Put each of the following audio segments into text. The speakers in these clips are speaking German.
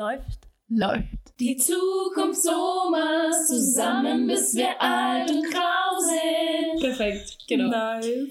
Läuft. Läuft. Die Zukunft Somas, zusammen bis wir alt und grau sind. Perfekt, genau. Nice.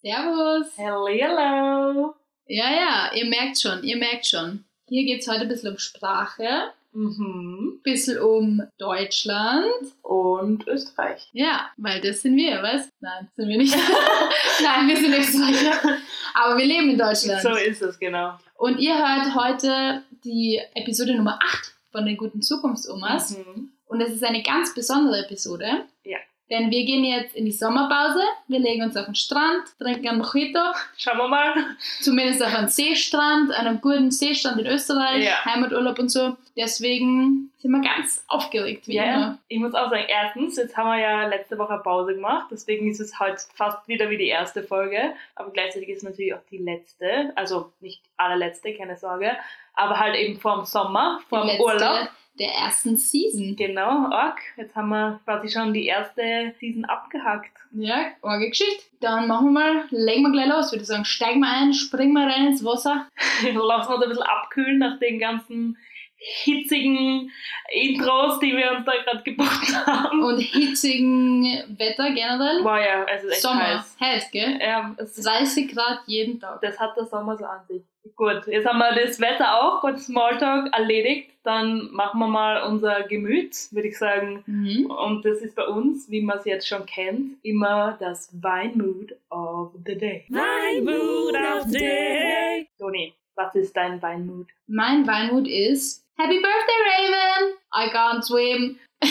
Servus. Hello, hello. Ja, ja, ihr merkt schon, ihr merkt schon. Hier geht es heute ein bisschen um Sprache, Mhm. ein bisschen um Deutschland. Und Österreich. Ja, weil das sind wir, was? Nein, sind wir nicht. Nein, wir sind Österreicher. Aber wir leben in Deutschland. So ist es, genau. Und ihr hört heute die Episode Nummer 8 von den guten Zukunftsomas. Mhm. Und es ist eine ganz besondere Episode. Ja. Denn wir gehen jetzt in die Sommerpause. Wir legen uns auf den Strand, trinken einen Mojito. Schauen wir mal. Zumindest auf einen Seestrand, einen guten Seestrand in Österreich, Ja. Heimaturlaub und so. Deswegen sind wir ganz aufgeregt, wie Ja, immer. ich muss auch sagen, erstens, jetzt haben wir ja letzte Woche Pause gemacht, deswegen ist es heute fast wieder wie die erste Folge, aber gleichzeitig ist es natürlich auch die letzte, also nicht allerletzte, keine Sorge, aber halt eben vorm Sommer, vorm letzte Urlaub. der ersten Season. Genau, arg. Jetzt haben wir quasi schon die erste Season abgehackt. Ja, arge Geschichte. Dann machen wir mal, legen wir gleich los, würde ich sagen. Steigen wir ein, springen wir rein ins Wasser. Lassen wir uns ein bisschen abkühlen nach den ganzen hitzigen Intros, die wir uns da gerade gebaut haben. Und hitzigen Wetter generell. War ja, es ist echt Sommer, heiß. heiß, gell? Ja, es ist 30 Grad jeden Tag. Das hat der Sommer so an sich. Gut, jetzt haben wir das Wetter auch, gut Smalltalk erledigt. Dann machen wir mal unser Gemüt, würde ich sagen. Mhm. Und das ist bei uns, wie man es jetzt schon kennt, immer das Weinmood of the Day. Weinmood of the Day. Toni, was ist dein Weinmood? Mein Weinmut ist Happy Birthday, Raven! I can't swim.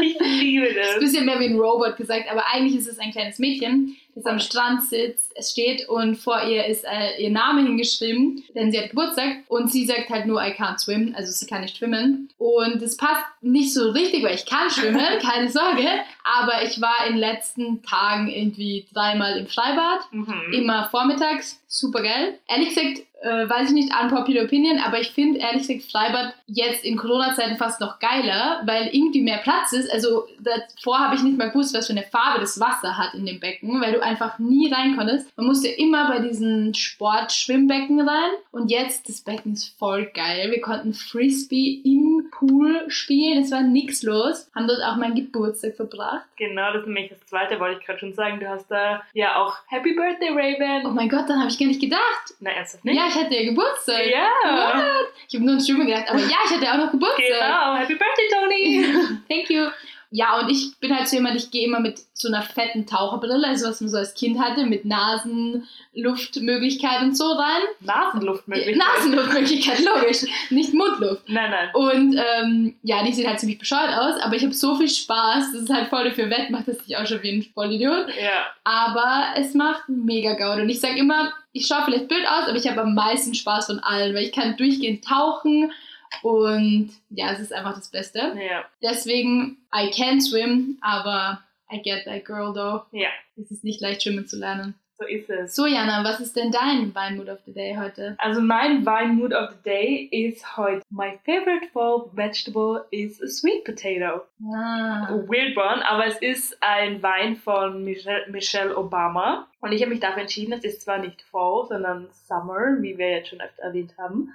Ich liebe ist ein das. bisschen mehr wie ein Robot gesagt, aber eigentlich ist es ein kleines Mädchen, das am Strand sitzt, es steht und vor ihr ist äh, ihr Name hingeschrieben, denn sie hat Geburtstag und sie sagt halt nur I can't swim, also sie kann nicht schwimmen. Und es passt nicht so richtig, weil ich kann schwimmen, keine Sorge, aber ich war in den letzten Tagen irgendwie dreimal im Freibad, Mhm. immer vormittags, super geil. Ehrlich gesagt, äh, weiß ich nicht, unpopular opinion, aber ich finde ehrlich gesagt Freibad jetzt in Corona-Zeiten fast noch geiler, weil irgendwie mehr Platz ist. Also davor habe ich nicht mal gewusst, was für eine Farbe das Wasser hat in dem Becken, weil du einfach nie rein konntest. Man musste immer bei diesen Sportschwimmbecken rein und jetzt, das Becken ist voll geil. Wir konnten Frisbee im Pool spielen, es war nix los. Haben dort auch meinen Geburtstag verbracht. Genau, das ist nämlich das zweite, wollte ich gerade schon sagen. Du hast da ja auch Happy Birthday, Raven. Oh mein Gott, dann habe ich gar nicht gedacht. Na, ernsthaft nicht? Ja, ich hatte ja Geburtstag. Ja. What? Ich habe nur an Schwimmen gedacht, aber ja, ich hatte auch noch Geburtstag. Genau, Happy Birthday, Toni. Thank you. Ja, und ich bin halt so jemand, ich gehe immer mit so einer fetten Taucherbrille, also was man so als Kind hatte, mit Nasenluftmöglichkeit und so rein. Nasenluftmöglichkeit. Nasenluftmöglichkeit, logisch. Nicht Mundluft. Nein, nein. Und ähm, ja, die sieht halt ziemlich bescheuert aus, aber ich habe so viel Spaß, das ist halt voll dafür wett, macht das nicht auch schon wie ein Vollidiot. Ja. Aber es macht mega Gaudi. Und ich sage immer, ich schaue vielleicht blöd aus, aber ich habe am meisten Spaß von allen, weil ich kann durchgehend tauchen und ja, es ist einfach das Beste. Ja. Deswegen, I can swim, aber I get that girl though. Ja. Es ist nicht leicht, schwimmen zu lernen. So ist es. So, Jana, was ist denn dein Weinmood of the Day heute? Also mein Wine Mood of the Day ist heute My favorite fall vegetable is a sweet potato. Ah. A weird one, aber es ist ein Wein von Michelle, Michelle Obama. Und ich habe mich dafür entschieden, es ist zwar nicht Fall, sondern Summer, wie wir jetzt schon öfter erwähnt haben.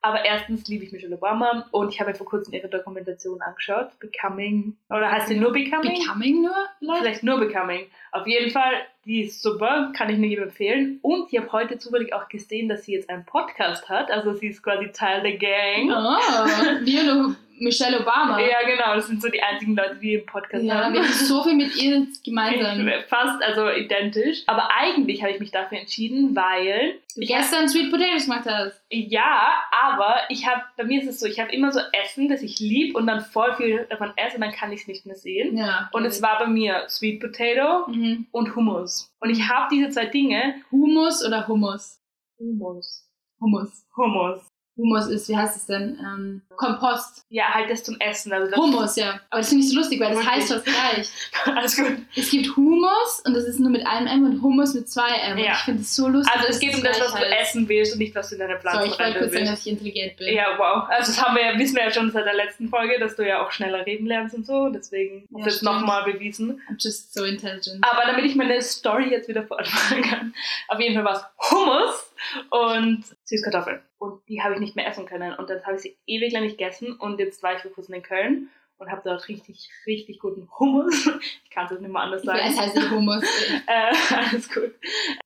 Aber erstens liebe ich Michelle Obama und ich habe mir vor kurzem ihre Dokumentation angeschaut, Becoming, oder heißt sie nur Becoming? Becoming nur? Vielleicht? Vielleicht nur Becoming. Auf jeden Fall, die ist super, kann ich nur jedem empfehlen. Und ich habe heute zufällig auch gesehen, dass sie jetzt einen Podcast hat. Also sie ist quasi Teil der Gang. Oh, wir Michelle Obama. Ja, genau, das sind so die einzigen Leute, die einen Podcast Ja, haben. wir haben so viel mit ihr gemeinsam. Fast, also identisch. Aber eigentlich habe ich mich dafür entschieden, weil Du ich hab, gestern Sweet Potatoes gemacht hast. ja, aber ich habe, bei mir ist es so, ich habe immer so Essen, das ich lieb und dann voll viel davon esse und dann kann ich es nicht mehr sehen. Ja. Und es war bei mir Sweet Potato Mhm. und Hummus. Und ich habe diese zwei Dinge. Hummus oder Hummus? Hummus. Hummus. Hummus. Hummus ist, wie heißt es denn? Ähm, Kompost. Ja, halt das zum Essen. Also das Hummus, ja. Aber das finde ich so lustig, weil das Wirklich? heißt fast gleich. Alles gut. Es gibt Hummus und das ist nur mit einem M und Hummus mit zwei M. Und Ja. ich finde es so lustig. Also es geht um das, was du heißt. essen willst und nicht, was du in deine So, Pflanzen ich wollte kurz sagen, dass ich intelligent bin. Ja, wow. Also das haben wir, ja- wissen wir ja schon seit der letzten Folge, dass du ja auch schneller reden lernst und so. Deswegen Ja, ist stimmt. nochmal bewiesen. I'm just so intelligent. Aber damit ich meine Story jetzt wieder fortfahren kann, auf jeden Fall war es Hummus und Süßkartoffeln. Und die habe ich nicht mehr essen können. Und dann habe ich sie ewig lang nicht gegessen und jetzt war ich vor kurzem in Köln und habe dort richtig, richtig guten Hummus, ich kann es jetzt nicht mal anders sagen, Es heißt nicht Hummus. äh, alles gut,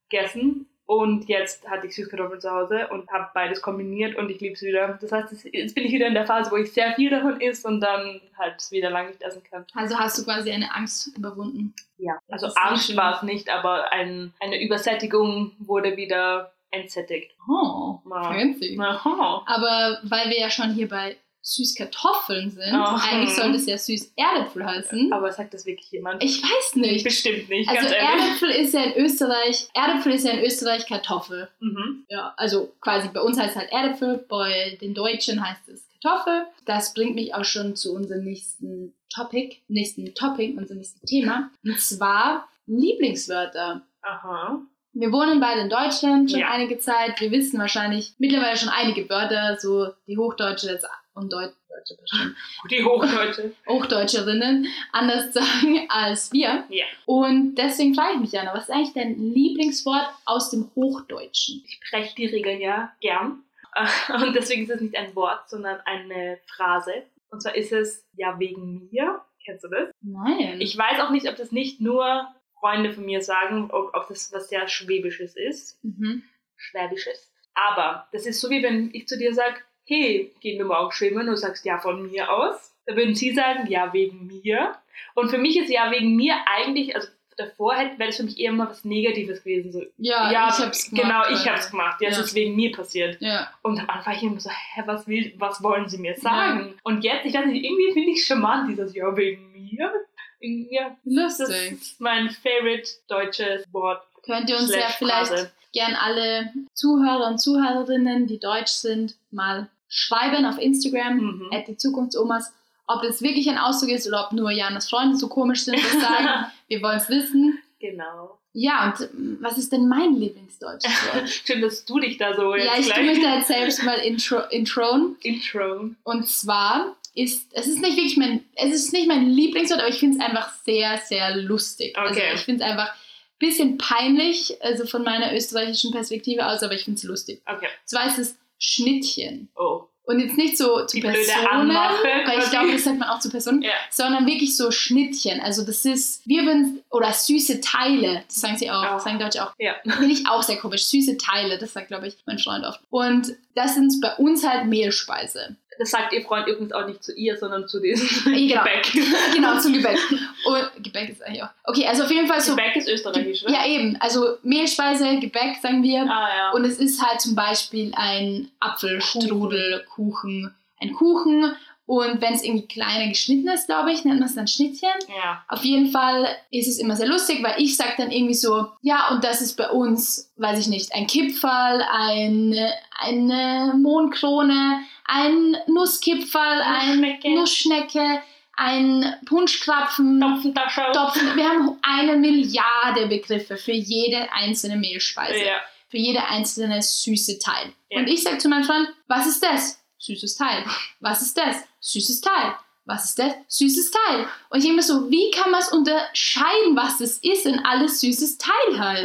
gegessen. Und jetzt hatte ich Süßkartoffeln zu Hause und habe beides kombiniert und ich liebe es wieder. Das heißt, jetzt- bin ich wieder in der Phase, wo ich sehr viel davon esse und dann halt es wieder lange nicht essen kann. Also hast du quasi eine Angst überwunden. Ja, also Angst war es nicht, aber ein, eine Übersättigung wurde wieder entsättigt. Oh, Ja. fancy. Aha. Aber weil wir ja schon hier bei Süßkartoffeln sind, Oh. eigentlich sollte es ja süß Erdäpfel heißen. Aber sagt das wirklich jemand? Ich weiß nicht. Bestimmt nicht, Also. Erdäpfel ist ja in Österreich, Erdäpfel ist ja in Österreich Kartoffel. Mhm. Ja, also quasi bei uns heißt es halt Erdäpfel, bei den Deutschen heißt es Kartoffel. Das bringt mich auch schon zu unserem nächsten Topic, nächsten Topic, unserem nächsten Thema. Und zwar Lieblingswörter. Aha. Wir wohnen beide in Deutschland schon Ja. einige Zeit. Wir wissen wahrscheinlich mittlerweile schon einige Wörter, so die Hochdeutsche und Deut Deutsche bestimmt, Die Hochdeutsche. Hochdeutscherinnen anders sagen als wir. Ja. Und deswegen frage ich mich, Jana, was ist eigentlich dein Lieblingswort aus dem Hochdeutschen? Ich breche die Regeln ja gern. Und deswegen ist es nicht ein Wort, sondern eine Phrase. Und zwar ist es ja wegen mir. Kennst du das? Nein. Ich weiß auch nicht, ob das nicht nur Freunde von mir sagen, ob, ob das was sehr Schwäbisches ist. Mhm. Schwäbisches. Aber das ist so, wie wenn ich zu dir sage, hey, gehen wir morgen schwimmen? Und du sagst, ja, von mir aus. Da würden sie sagen, ja, wegen mir. Und für mich ist ja wegen mir eigentlich, also davor hätte- wäre das für mich eher mal was Negatives gewesen. So, Ja, ich hab's gemacht. Genau, ich Alter. hab's gemacht. Ja, es Ja. ist wegen mir passiert. Ja. Und am Anfang war ich immer so, hä, was, will, was wollen sie mir sagen? Und jetzt, ich weiß nicht, irgendwie finde ich charmant, dieses Ja, wegen mir. Ja, das Lustig. ist mein favorite deutsches Wort. Könnt ihr uns ja vielleicht Phrase. gern alle Zuhörer und Zuhörerinnen, die deutsch sind, mal schreiben auf Instagram, Mhm. at die Zukunftsomas, ob das wirklich ein Ausdruck ist oder ob nur Janas Freunde so komisch sind und sagen, wir wollen es wissen. Genau. Ja, und ähm, was ist denn mein Lieblingsdeutsches Wort? Schön, dass du dich da so jetzt ja, ich tue gleich mich da jetzt selbst mal intro, introen. intro. Und zwar ist, es ist nicht wirklich mein, es ist nicht mein Lieblingswort, aber ich finde es einfach sehr, sehr lustig. Also Okay. ich finde es einfach ein bisschen peinlich, also von meiner österreichischen Perspektive aus, aber ich finde es lustig. Okay. Zwar ist es Schnittchen. Oh. Und jetzt nicht so zu Die blöde Personen, Anmache weil ich glaube, das sagt man auch zu Personen, Ja. sondern wirklich so Schnittchen. Also das ist, wir würden, oder süße Teile, das sagen sie auch, Ja. sagen Deutsche auch. Ja. Finde ich auch sehr komisch. Süße Teile, das sagt, glaube ich, mein Freund oft. Und das sind bei uns halt Mehlspeise. Das sagt ihr Freund übrigens auch nicht zu ihr, sondern zu diesem Genau. Gebäck. genau, zum Gebäck. Und Gebäck ist eigentlich auch. Okay, also auf jeden Fall so. Gebäck ist österreichisch, ne? Ja, eben. Also Mehlspeise, Gebäck, sagen wir. Ah, ja. Und es ist halt zum Beispiel ein Apfelstrudel, Kuchen, ein Kuchen. Und wenn es irgendwie kleiner geschnitten ist, glaube ich, nennt man es dann Schnittchen. ja. Auf jeden Fall ist es immer sehr lustig, weil ich sage dann irgendwie so, ja, und das ist bei uns, weiß ich nicht, ein Kipferl, eine, eine Mondkrone, ein Nusskipferl, ein Nussschnecke. Nussschnecke, ein Punschkrapfen, Topfentasche. Topfen. Wir haben eine Milliarde Begriffe für jede einzelne Mehlspeise, Ja. für jede einzelne süße Teil. Ja. Und ich sage zu meinem Freund, was ist das? Süßes Teil. Was ist das? Süßes Teil. Was ist das? Süßes Teil. Und ich denke mir so, wie kann man es unterscheiden, was das ist, wenn alles süßes Teil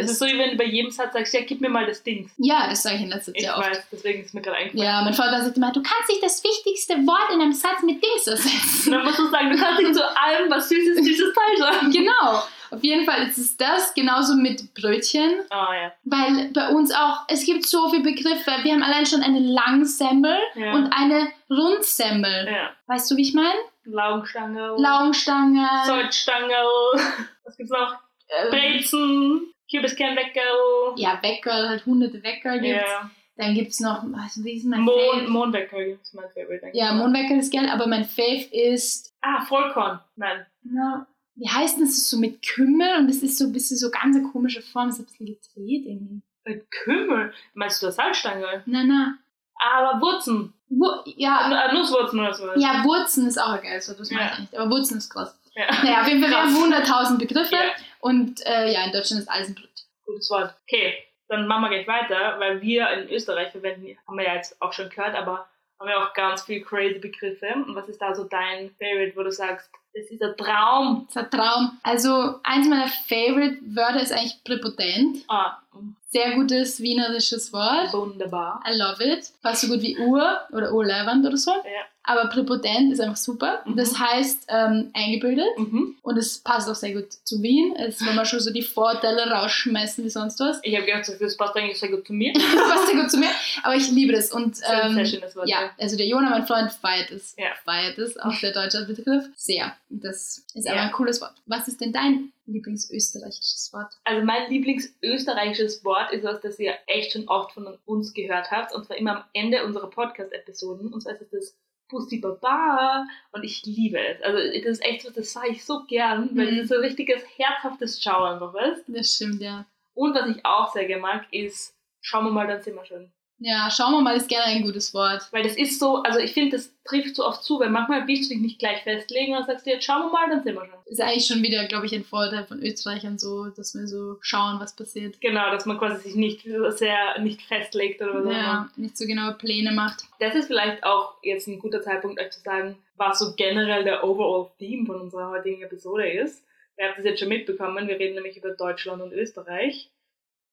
Das ist so, wie wenn du bei jedem Satz sagst, ja, gib mir mal das Ding. Ja, das sage ich in letzter Zeit Ich oft. weiß, deswegen ist mir gerade eingefallen. Ja, mein Vater sagt immer, du kannst nicht das wichtigste Wort in einem Satz mit Dings ersetzen. dann musst du sagen, du kannst nicht zu allem was Süßes, süßes Teil sagen. genau. Auf jeden Fall ist es das, genauso mit Brötchen. Ah, ja. Weil bei uns auch, es gibt so viele Begriffe. Wir haben allein schon eine Langsemmel Ja. und eine Rundsemmel. ja. Weißt du, wie ich meine? Laugenstange. Laugenstange. Salzstange. Was gibt's noch? äh, Brezen. Kürbiskernweckel. ja, Weckerl, halt hunderte Weckerl gibt's. Ja. Dann gibt's noch, was, wie ist mein Mond, Fave? Ist mein Favorite. Ja. Mondweckerl ist geil, aber mein Fave ist, Ah, Vollkorn. Nein. na, wie heißt denn das? So mit Kümmel und es ist so ein bisschen so ganz eine komische Form, es ist ein bisschen gedreht irgendwie. Mit Kümmel. Meinst du das Salzstange? Na, na. Aber Wurzen. Wo, ja, Äh, Nusswurzen oder so. ja, Wurzen ist auch ein geiles Wort, das Ja. ich nicht, aber Wurzen ist krass. Ja. Naja, auf jeden Fall, wir haben 100.000 Begriffe Ja. und äh, ja, in Deutschland ist alles ein Brot. Gutes Wort. Okay, dann machen wir gleich weiter, weil wir in Österreich verwenden, haben wir ja jetzt auch schon gehört, aber haben wir auch ganz viel crazy Begriffe. Und was ist da so dein Favorite, wo du sagst, das ist der Traum? Das ist ein Traum. Also, eins meiner Favorite-Wörter ist eigentlich präpotent. Ah, Sehr gutes wienerisches Wort. Wunderbar. I love it. Fast so gut wie Ur oder Urleiband oder so. Ja. Aber präpotent ist einfach super. Mhm. Das heißt ähm, eingebildet. Mhm. Und es passt auch sehr gut zu Wien. Es, wenn wir schon so die Vorteile rausschmeißen wie sonst was. Ich habe gedacht, das passt eigentlich sehr gut zu mir. passt sehr gut zu mir. Aber ich liebe das. Und ähm, sehr schönes Wort. ja, also der Jona, mein Freund, feiert es. Ja. Feiert es, auch der deutsche Begriff. Sehr. Das ist aber Ja. ein cooles Wort. Was ist denn dein Lieblingsösterreichisches Wort? Also mein Lieblingsösterreichisches Wort ist was, das ihr echt schon oft von uns gehört habt. Und zwar immer am Ende unserer Podcast-Episoden. Und zwar ist es das Pussy Baba. Und ich liebe es. Also das ist echt so, das sage ich so gern, weil Mhm. es ist so ein richtiges, herzhaftes Schauen einfach, weißt Das stimmt, ja. Und was ich auch sehr gerne mag, ist, schauen wir mal, dann sind wir schon. Ja, schauen wir mal, ist gerne ein gutes Wort. Weil das ist so, also ich finde, das trifft so oft zu, weil manchmal willst du dich nicht gleich festlegen und sagst dir, jetzt schauen wir mal, dann sind wir schon. Ist eigentlich schon wieder, glaube ich, ein Vorteil von Österreichern so, dass wir so schauen, was passiert. Genau, dass man quasi sich nicht so sehr nicht festlegt oder immer. Ja, nicht so genaue Pläne macht. Das ist vielleicht auch jetzt ein guter Zeitpunkt, euch zu sagen, was so generell der Overall Theme von unserer heutigen Episode ist. Ihr habt es jetzt schon mitbekommen, wir reden nämlich über Deutschland und Österreich.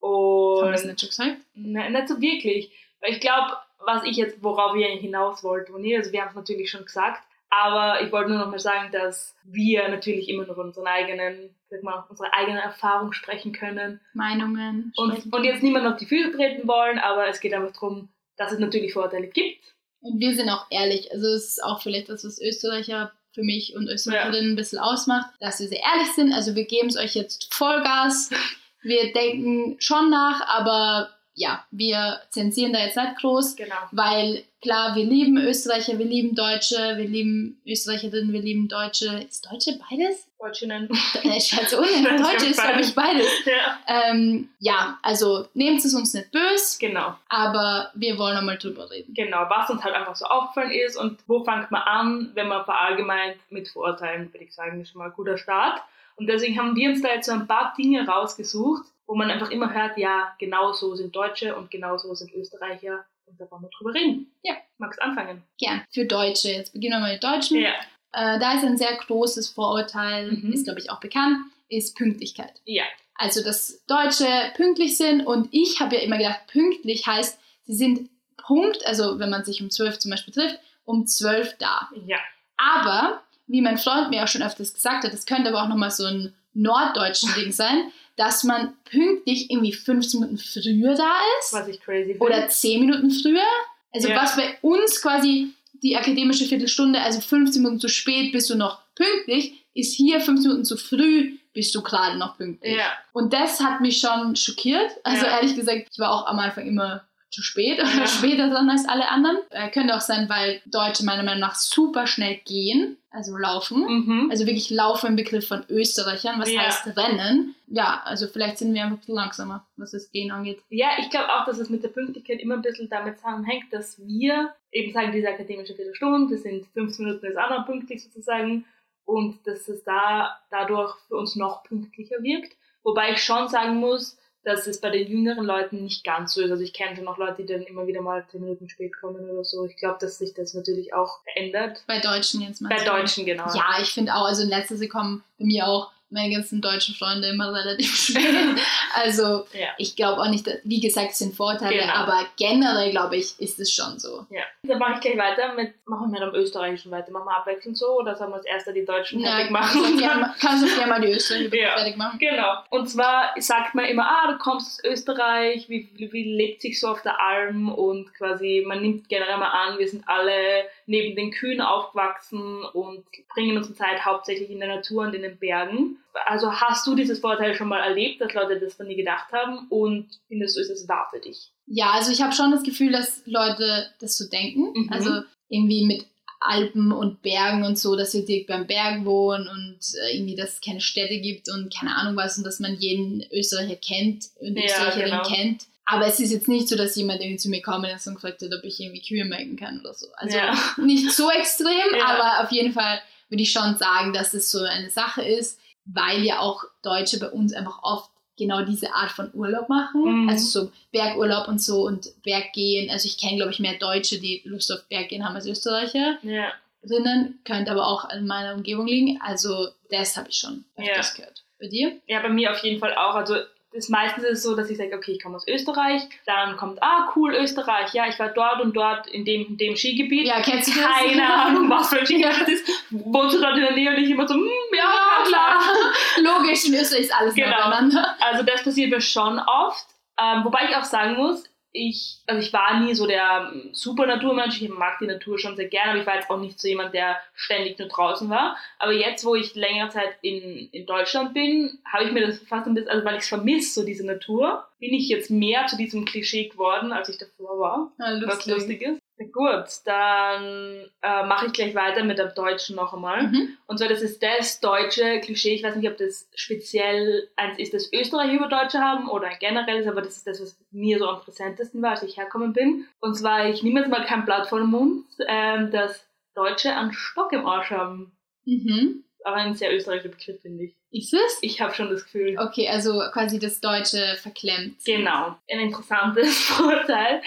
Haben wir das nicht schon gesagt? ne, nicht so wirklich. Weil ich glaube, was ich jetzt, worauf ich eigentlich hinaus wollte, also wir haben es natürlich schon gesagt, aber ich wollte nur noch mal sagen, dass wir natürlich immer von unseren eigenen, sag mal, unserer eigenen Erfahrung sprechen können Meinungen. und, und jetzt niemand auf die Füße treten wollen, aber es geht einfach darum, dass es natürlich Vorteile gibt. Und wir sind auch ehrlich. Also es ist auch vielleicht das, was Österreicher für mich und Österreicherinnen ein bisschen ausmacht, dass wir sehr ehrlich sind. Also wir geben es euch jetzt Vollgas. Wir denken schon nach, aber ja, wir zensieren da jetzt nicht groß, Genau. weil klar, wir lieben Österreicher, wir lieben Deutsche, wir lieben Österreicherinnen, wir lieben Deutsche. Ist Deutsche beides? Deutschinnen. Äh, Scheiße, ohne. Deutsche ist, glaube ich, beides. ja. Ähm, ja, also nehmt es uns nicht böse, Genau, aber wir wollen einmal drüber reden. genau. Was uns halt einfach so aufgefallen ist und wo fängt man an, wenn man verallgemeint mit Vorurteilen, würde ich sagen, ist schon mal ein guter Start. Und deswegen haben wir uns da jetzt so ein paar Dinge rausgesucht, wo man einfach immer hört, ja, genau so sind Deutsche und genau so sind Österreicher. Und da wollen wir drüber reden. Ja. Magst anfangen? Gern. Für Deutsche, jetzt beginnen wir mal mit Deutschen. Ja. Äh, da ist ein sehr großes Vorurteil, Mhm. ist glaube ich auch bekannt, ist Pünktlichkeit. Ja. Also, dass Deutsche pünktlich sind und ich habe ja immer gedacht, pünktlich heißt, sie sind Punkt, also wenn man sich um 12 zum Beispiel trifft, um 12 da. Ja. Aber, wie mein Freund mir auch schon öfters gesagt hat, das könnte aber auch nochmal so ein norddeutschen Ding sein, dass man pünktlich irgendwie 15 Minuten früher da ist Was ich crazy finde. oder 10 Minuten früher. Also Ja. was bei uns quasi die akademische Viertelstunde, also 15 Minuten zu spät bist du noch pünktlich, ist hier 15 Minuten zu früh, bist du gerade noch pünktlich. Ja. Und das hat mich schon schockiert. Also Ja. ehrlich gesagt, ich war auch am Anfang immer zu spät oder Ja. später dran als alle anderen. Äh, könnte auch sein, weil Deutsche meiner Meinung nach super schnell gehen, also laufen. Mhm. Also wirklich laufen im Begriff von Österreichern, was Ja. heißt Rennen. Ja, also vielleicht sind wir einfach ein bisschen langsamer, was das Gehen angeht. Ja, ich glaube auch, dass es mit der Pünktlichkeit immer ein bisschen damit zusammenhängt, dass wir eben sagen, diese akademische Viertelstunde, das sind 15 Minuten ist auch noch pünktlich sozusagen und dass es da dadurch für uns noch pünktlicher wirkt. Wobei ich schon sagen muss, dass es bei den jüngeren Leuten nicht ganz so ist. Also ich kenne schon noch Leute, die dann immer wieder mal 10 Minuten spät kommen oder so. Ich glaube, dass sich das natürlich auch verändert. Bei Deutschen jetzt mal. Bei Deutschen, genau. Ja, ich finde auch, also in letzter Sekunde kommen bei mir auch meine ganzen deutschen Freunde immer relativ spät. also Ja. ich glaube auch nicht, dass, wie gesagt, es sind Vorteile, Genau. aber generell glaube ich, ist es schon so. ja. Dann mache ich gleich weiter mit, machen wir mit dem Österreichischen weiter. Machen wir abwechselnd so oder sollen wir als erster die Deutschen fertig kannst machen? du gerne, kannst du gerne mal die Österreicher Ja. fertig machen. Genau. Und zwar sagt man immer, ah, du kommst aus Österreich, wie, wie, wie lebt sich so auf der Alm und quasi, man nimmt generell mal an, wir sind alle neben den Kühen aufgewachsen und bringen unsere Zeit hauptsächlich in der Natur und in den Bergen. Also hast du dieses Vorteil schon mal erlebt, dass Leute das von nie gedacht haben und findest du, ist es wahr für dich? Ja, also ich habe schon das Gefühl, dass Leute das so denken. Mhm. Also irgendwie mit Alpen und Bergen und so, dass wir direkt beim Berg wohnen und äh, irgendwie, dass es keine Städte gibt und keine Ahnung was und dass man jeden Österreicher kennt und Ja, Österreicherin genau. kennt. Aber es ist jetzt nicht so, dass jemand irgendwie zu mir kommt und so gefragt hat, ob ich irgendwie Kühe melken kann oder so. Also Ja. nicht so extrem, Ja. aber auf jeden Fall würde ich schon sagen, dass es so eine Sache ist, weil ja auch Deutsche bei uns einfach oft genau diese Art von Urlaub machen. Mhm. Also so Bergurlaub und so und Berggehen. Also ich kenne, glaube ich, mehr Deutsche, die Lust auf Berggehen haben als Österreicherinnen. Ja. Könnte aber auch in meiner Umgebung liegen. Also das habe ich schon öfters gehört. Bei dir? Ja, bei mir auf jeden Fall auch. Also das meistens ist es so, dass ich sage, okay, ich komme aus Österreich, dann kommt, ah, cool, Österreich, ja, ich war dort und dort in dem, in dem Skigebiet. Ja, kennst du das? Keine Ahnung, was für ein Skigebiet das ist. Wohnst du dort in der Nähe und ich immer so, hm, ja, sein. klar. Logisch, in Österreich ist alles Genau. Also das passiert mir schon oft. Ähm, wobei ich auch sagen muss, ich, also ich war nie so der ähm, super Naturmensch, ich mag die Natur schon sehr gerne, aber ich war jetzt auch nicht so jemand, der ständig nur draußen war. Aber jetzt, wo ich längere Zeit in, in Deutschland bin, habe ich mir das fast ein bisschen, also weil ich es vermisse, so diese Natur, bin ich jetzt mehr zu diesem Klischee geworden, als ich davor war. Ja, Was lustig ist. Na gut, dann äh, mache ich gleich weiter mit dem Deutschen noch einmal. Mhm. Und zwar, das ist das deutsche Klischee. Ich weiß nicht, ob das speziell eins ist, das Österreich über Deutsche haben oder ein generelles, aber das ist das, was mir so am präsentesten war, als ich herkommen bin. Und zwar, ich nehme jetzt mal kein Blatt vor den Mund, ähm, dass Deutsche einen Stock im Arsch haben. Mhm. Aber ein sehr österreichischer Begriff, finde ich. Ist es? Ich habe schon das Gefühl. Okay, also quasi das Deutsche verklemmt. Genau. Ein interessantes Vorteil.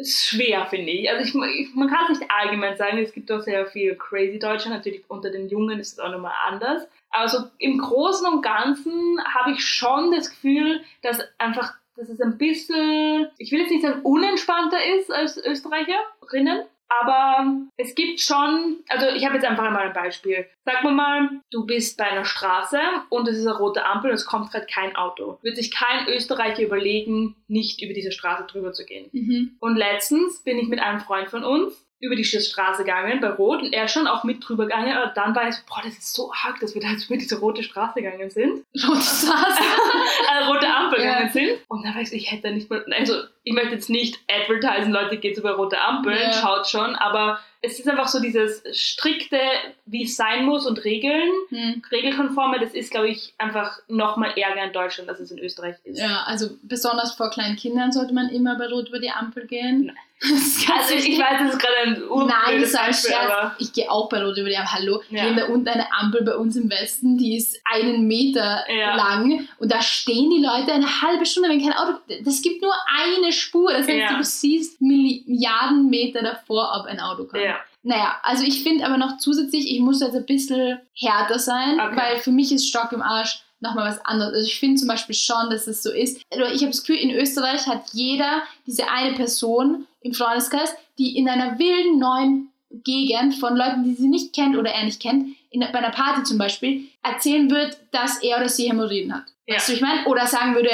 Ist schwer, finde ich. Also ich, man kann es nicht allgemein sagen. Es gibt auch sehr viel crazy Deutsche. Natürlich unter den Jungen ist es auch nochmal anders. Also im Großen und Ganzen habe ich schon das Gefühl, dass einfach, dass es ein bisschen, ich will jetzt nicht sagen unentspannter ist als Österreicherinnen. Aber es gibt schon, also ich habe jetzt einfach einmal ein Beispiel. Sag mal mal, du bist bei einer Straße und es ist eine rote Ampel und es kommt gerade kein Auto. Wird sich kein Österreicher überlegen, nicht über diese Straße drüber zu gehen. Mhm. Und letztens bin ich mit einem Freund von uns über die Straße gegangen bei Rot und er ist schon auch mit drüber gegangen. Aber dann war ich so, boah, das ist so arg, dass wir da jetzt über diese rote Straße gegangen sind. Rote Straße. äh, rote Ampel Ja. gegangen sind. Und dann war ich so, ich hätte da nicht mal, also ich möchte jetzt nicht advertisen, Leute, geht über rote Ampeln, Ja. schaut schon, aber es ist einfach so dieses strikte, wie es sein muss und Regeln, Hm. regelkonforme, das ist, glaube ich, einfach nochmal ärger in Deutschland, als es in Österreich ist. Ja, also besonders vor kleinen Kindern sollte man immer bei Rot über die Ampel gehen. Nein. Also ich weiß, das ist gerade ein Nein, urblödes das war ein Scherz. Ich gehe auch bei Rot über die Ampel. Hallo, Ja. wir haben da unten eine Ampel bei uns im Westen, die ist einen Meter Ja. lang und da stehen die Leute eine halbe Stunde, wenn kein Auto. Das gibt nur eine Spur. Das heißt, Ja. du siehst Milliarden Meter davor, ob ein Auto kommt. ja. Naja, also ich finde aber noch zusätzlich, ich muss jetzt ein bisschen härter sein, Okay. weil für mich ist Stock im Arsch nochmal was anderes. Also ich finde zum Beispiel schon, dass es so ist. Also ich habe das Gefühl, in Österreich hat jeder diese eine Person im Freundeskreis, die in einer wilden neuen Gegend von Leuten, die sie nicht kennt oder er nicht kennt, in, bei einer Party zum Beispiel, erzählen wird, dass er oder sie Hämorrhoiden hat. Ja. Weißt du, ich meine? Oder sagen würde,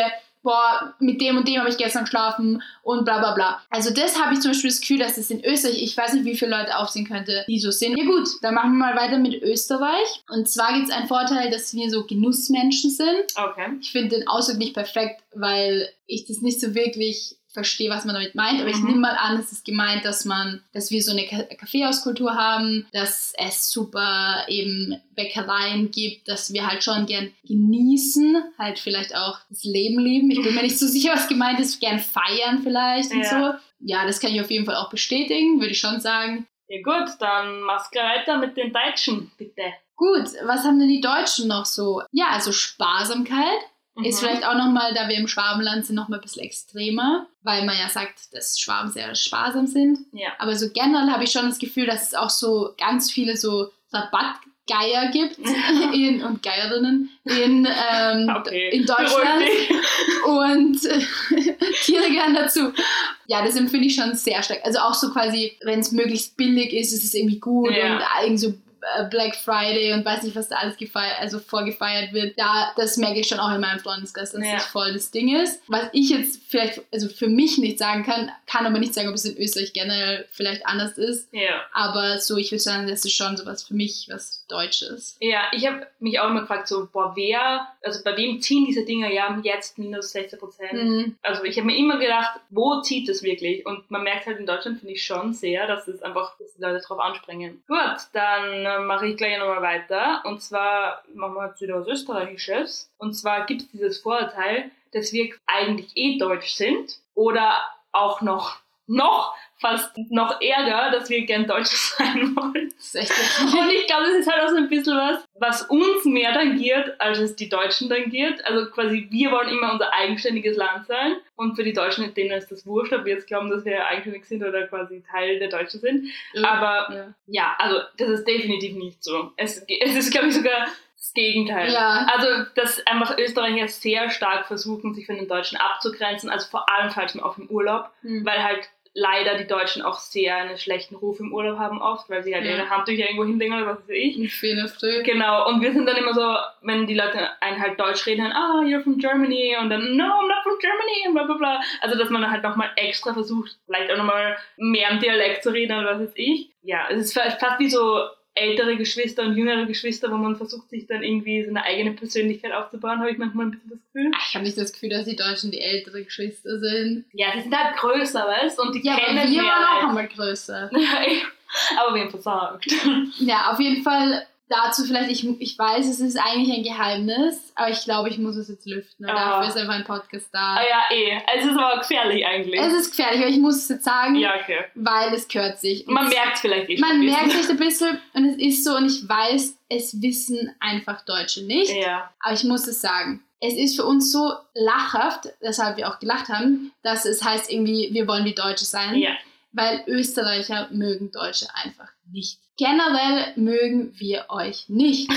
boah, mit dem und dem habe ich gestern geschlafen und bla bla bla. Also das habe ich zum Beispiel das Gefühl, dass es in Österreich, ich weiß nicht, wie viele Leute aufsehen könnte, die so sind. Ja gut, dann machen wir mal weiter mit Österreich. Und zwar gibt es einen Vorteil, dass wir so Genussmenschen sind. Okay. Ich finde den Ausdruck nicht perfekt, weil ich das nicht so wirklich verstehe, was man damit meint, aber ich Mhm. nehme mal an, es ist gemeint, dass man, dass wir so eine Ka- Kaffeehauskultur haben, dass es super eben Bäckereien gibt, dass wir halt schon gern genießen, halt vielleicht auch das Leben leben. Ich bin mir nicht so sicher, was gemeint ist, gern feiern vielleicht und Ja. so. Ja, das kann ich auf jeden Fall auch bestätigen, würde ich schon sagen. Ja gut, dann mach's gleich weiter mit den Deutschen, bitte. Gut, was haben denn die Deutschen noch so? Ja, also Sparsamkeit. Ist Mhm. vielleicht auch nochmal, da wir im Schwabenland sind, nochmal ein bisschen extremer, weil man ja sagt, dass Schwaben sehr sparsam sind. Ja. Aber so generell habe ich schon das Gefühl, dass es auch so ganz viele so Rabattgeier gibt in, und Geierinnen in, ähm, Okay. in Deutschland. Und äh, Tiere gehören dazu. Ja, das empfinde ich schon sehr stark. Also auch so quasi, wenn es möglichst billig ist, ist es irgendwie gut Ja. und irgend so Black Friday und weiß nicht, was da alles gefeiert, also vorgefeiert wird. Da, das merke ich schon auch in meinem Freundeskreis, dass Ja. das voll das Ding ist. Was ich jetzt vielleicht, also für mich nicht sagen kann, kann aber nicht sagen, ob es in Österreich generell vielleicht anders ist. Ja. Aber so, ich würde sagen, das ist schon sowas für mich, was Deutsches. Ja, ich habe mich auch immer gefragt, so, boah, wer, also bei wem ziehen diese Dinger ja jetzt minus 16 Prozent? Mhm. Also ich habe mir immer gedacht, wo zieht es wirklich? Und man merkt halt in Deutschland, finde ich schon sehr, dass es einfach, dass die Leute drauf anspringen. Gut, dann mache ich gleich nochmal weiter. Und zwar machen wir jetzt wieder was Österreichisches. Und zwar gibt es dieses Vorurteil, dass wir eigentlich eh deutsch sind. Oder auch noch, noch, fast noch ärger, dass wir gern Deutsch sein wollen. Das Und ich glaube, das ist halt auch so ein bisschen was, was uns mehr tangiert, als es die Deutschen tangiert. Also quasi, wir wollen immer unser eigenständiges Land sein. Und für die Deutschen, denen ist das wurscht, ob wir jetzt glauben, dass wir eigenständig sind oder quasi Teil der Deutschen sind. Aber ja. ja, also das ist definitiv nicht so. Es, es ist, glaube ich, sogar Gegenteil. Ja. Also, dass einfach Österreicher sehr stark versuchen, sich von den Deutschen abzugrenzen. Also vor allem fällt mir auf im Urlaub, Hm. weil halt leider die Deutschen auch sehr einen schlechten Ruf im Urlaub haben oft, weil sie halt Ja. ihre Handtücher irgendwo hinlegen oder was weiß ich. Nicht viel in der Früh. Genau, und wir sind dann immer so, wenn die Leute einen halt Deutsch reden, dann, ah, you're from Germany und dann, no, I'm not from Germany und bla bla bla. Also, dass man dann halt nochmal extra versucht, vielleicht auch nochmal mehr im Dialekt zu reden oder was weiß ich. Ja, es ist fa- fast wie so ältere Geschwister und jüngere Geschwister, wo man versucht, sich dann irgendwie so eine eigene Persönlichkeit aufzubauen, habe ich manchmal ein bisschen das Gefühl. Ich habe nicht das Gefühl, dass die Deutschen die ältere Geschwister sind. Ja, sie sind halt größer, weißt du, und die Ja, aber kennen wir mehr waren auch Leute. einmal größer. aber wir haben versagt. Ja, auf jeden Fall dazu vielleicht, ich, ich weiß, es ist eigentlich ein Geheimnis, aber ich glaube, ich muss es jetzt lüften. Und Ah. dafür ist einfach ein Podcast da. ah ja, eh. Es ist aber gefährlich eigentlich. Es ist gefährlich, aber ich muss es jetzt sagen, ja, okay. weil es gehört sich. Und Man es- merkt vielleicht eh schon man merkt sich ein bisschen und es ist so und ich weiß, es wissen einfach Deutsche nicht. Ja. Aber ich muss es sagen. Es ist für uns so lachhaft, weshalb wir auch gelacht haben, dass es heißt irgendwie, wir wollen wie Deutsche sein. Ja. Weil Österreicher mögen Deutsche einfach nicht. Generell mögen wir euch nicht.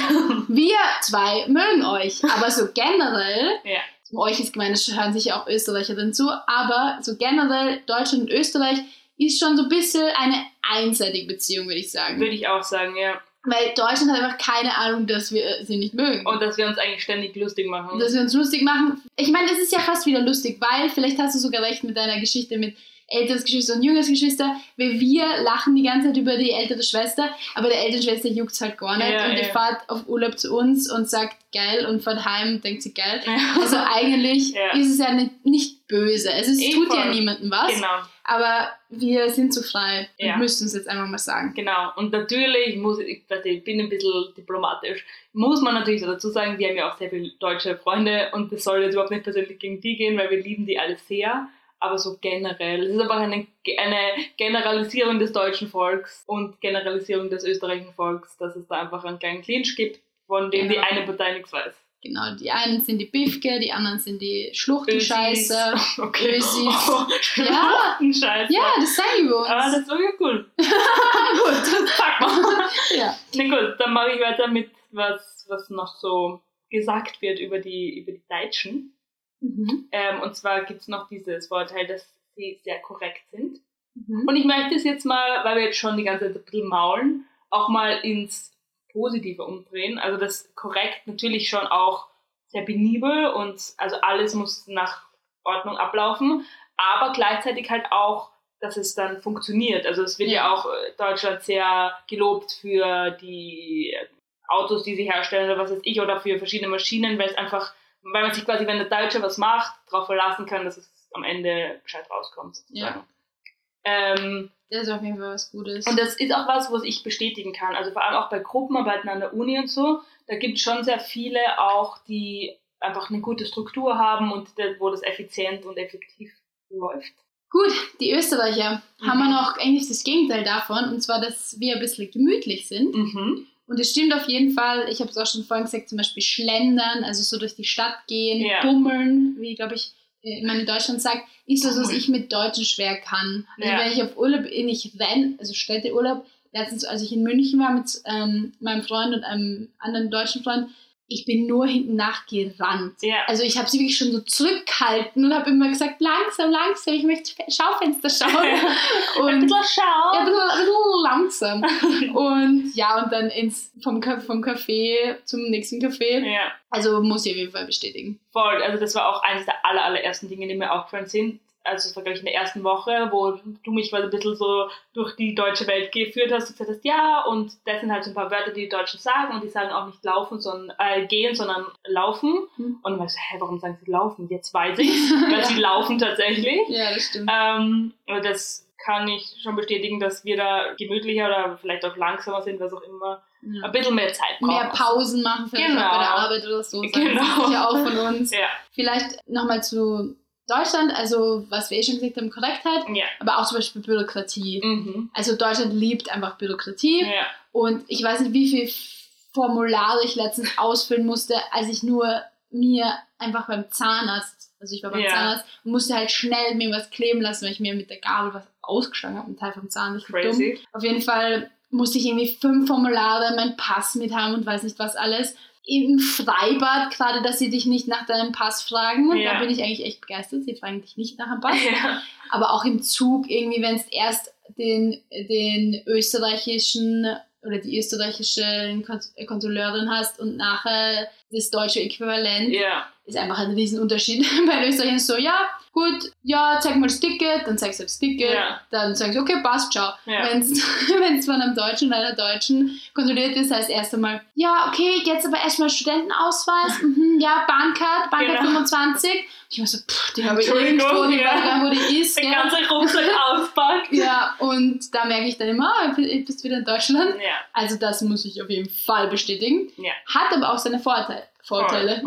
Wir zwei mögen euch, aber so generell, Ja. euch ist gemeint, es hören sicher auch Österreicher dazu, aber so generell Deutschland und Österreich ist schon so ein bisschen eine einseitige Beziehung, würde ich sagen. Würde ich auch sagen, ja. Weil Deutschland hat einfach keine Ahnung, dass wir sie nicht mögen. Und dass wir uns eigentlich ständig lustig machen. dass wir uns lustig machen. Ich meine, es ist ja fast wieder lustig, weil vielleicht hast du sogar recht mit deiner Geschichte mit älteres Geschwister und jüngeres Geschwister, weil wir lachen die ganze Zeit über die ältere Schwester, aber der ältere Schwester juckt es halt gar nicht Ja, und die ja. fährt auf Urlaub zu uns und sagt geil und fährt heim und denkt sie geil. Ja. Also eigentlich Ja. ist es ja nicht, nicht böse. Es ist, Eh, tut ja voll. niemandem was, Genau, aber wir sind zu frei Ja. und müssen es jetzt einfach mal sagen. genau. Und natürlich muss ich, ich bin ein bisschen diplomatisch, muss man natürlich dazu sagen, wir haben ja auch sehr viele deutsche Freunde und das soll jetzt überhaupt nicht persönlich gegen die gehen, weil wir lieben die alle sehr. Aber so generell, es ist einfach eine, eine Generalisierung des deutschen Volks und Generalisierung des österreichischen Volks, dass es da einfach einen kleinen Clinch gibt, von dem die Ja. eine Partei nichts weiß. Genau, die einen sind die Bifke, die anderen sind die. Schluchtenscheiße. Okay. Ösis. ja. Scheiße. Ja, das sagen wir uns. Ah, das war ja cool. gut. Pack mal. Ja. Na gut, dann mache ich weiter mit was, was noch so gesagt wird über die, über die Deutschen. Mhm. Ähm, und zwar gibt es noch dieses Vorteil, dass sie sehr korrekt sind. Mhm. Und ich möchte es jetzt mal, weil wir jetzt schon die ganze Zeit ein bisschen maulen, auch mal ins Positive umdrehen. Also das korrekt natürlich schon auch sehr penibel und also alles muss nach Ordnung ablaufen, aber gleichzeitig halt auch, dass es dann funktioniert. Also es wird ja, Ja. auch äh, Deutschland sehr gelobt für die Autos, die sie herstellen oder was weiß ich, oder für verschiedene Maschinen, weil es einfach, weil man sich quasi, wenn der Deutsche was macht, darauf verlassen kann, dass es am Ende gescheit rauskommt. Sozusagen. Ähm, Das ist auf jeden Fall was Gutes. und das ist auch was, was ich bestätigen kann. Also vor allem auch bei Gruppenarbeiten an der Uni und so. Da gibt es schon sehr viele auch, die einfach eine gute Struktur haben und wo das effizient und effektiv läuft. Gut, die Österreicher Mhm. haben wir noch eigentlich das Gegenteil davon, und zwar, dass wir ein bisschen gemütlich sind. Mhm. Und es stimmt auf jeden Fall, ich habe es auch schon vorhin gesagt, zum Beispiel schlendern, also so durch die Stadt gehen, Ja. bummeln, wie glaube ich, äh, man in Deutschland sagt, ist das, was ich mit Deutschen schwer kann. Also Ja. wenn ich auf Urlaub bin, ich renn, also Städteurlaub, letztens, als ich in München war mit ähm, meinem Freund und einem anderen deutschen Freund, ich bin nur hinten nachgerannt. Ja. Also ich habe sie wirklich schon so zurückgehalten und habe immer gesagt, langsam, langsam, ich möchte Fe- Schaufenster schauen. Ein und bisschen ja, ein bisschen, ein bisschen langsam. Und ja, und dann ins, vom, vom Café zum nächsten Café. ja, Also muss ich auf jeden Fall bestätigen. voll. Also das war auch eines der aller, allerersten Dinge, die mir aufgefallen sind. Also vergleich in der ersten Woche, wo du mich quasi ein bisschen so durch die deutsche Welt geführt hast und gesagt hast, ja, und das sind halt so ein paar Wörter, die die Deutschen sagen und die sagen auch nicht laufen, sondern äh, gehen, sondern laufen. Hm. Und dann war ich so, hä, warum sagen sie laufen? Jetzt weiß ich weil sie laufen tatsächlich. Ja, das stimmt. Ähm, aber das kann ich schon bestätigen, dass wir da gemütlicher oder vielleicht auch langsamer sind, was auch immer. Ja. Ein bisschen mehr Zeit brauchen. Mehr Pausen machen, vielleicht Genau. bei der Arbeit oder so. Genau. Sie sicher auch von uns. Ja, Vielleicht nochmal zu Deutschland, also was wir eh schon gesagt haben, Korrektheit, ja. aber auch zum Beispiel Bürokratie. Mhm. Also Deutschland liebt einfach Bürokratie. Ja, Und ich weiß nicht, wie viel Formulare ich letztens ausfüllen musste, als ich nur mir einfach beim Zahnarzt, also ich war beim Ja. Zahnarzt, und musste halt schnell mir was kleben lassen, weil ich mir mit der Gabel was ausgeschlagen habe, ein Teil vom Zahn, dumm. crazy. Auf jeden Fall musste ich irgendwie fünf Formulare, meinen Pass mit haben und weiß nicht was alles. Im Freibad gerade, dass sie dich nicht nach deinem Pass fragen. Ja. Da bin ich eigentlich echt begeistert. Sie fragen dich nicht nach dem Pass. Ja. Aber auch im Zug irgendwie, wenn es erst den, den österreichischen oder die österreichische Kon- Kontrolleurin hast und nachher das deutsche Äquivalent, ja. Ist einfach ein Riesenunterschied. Bei den Österreichern ist so, ja, gut, ja, zeig mal das Ticket, dann zeigst du das Ticket, Ja. dann sagst du, okay, passt, ciao. Ja. Wenn es von einem Deutschen oder einer Deutschen kontrolliert ist, heißt erst einmal, ja, okay, jetzt aber erstmal Studentenausweis, mhm, ja, Bahncard, Bahncard Genau. 25. Ich war so, pff, die habe ich irgendwo, die ja. nicht, wo die ist. Den Gell? ganzen Rucksack auspackt. Ja, und da merke ich dann immer, ah, du bist wieder in Deutschland. Ja. Also das muss ich auf jeden Fall bestätigen. Ja. Hat aber auch seine Vorteile. Vorteile.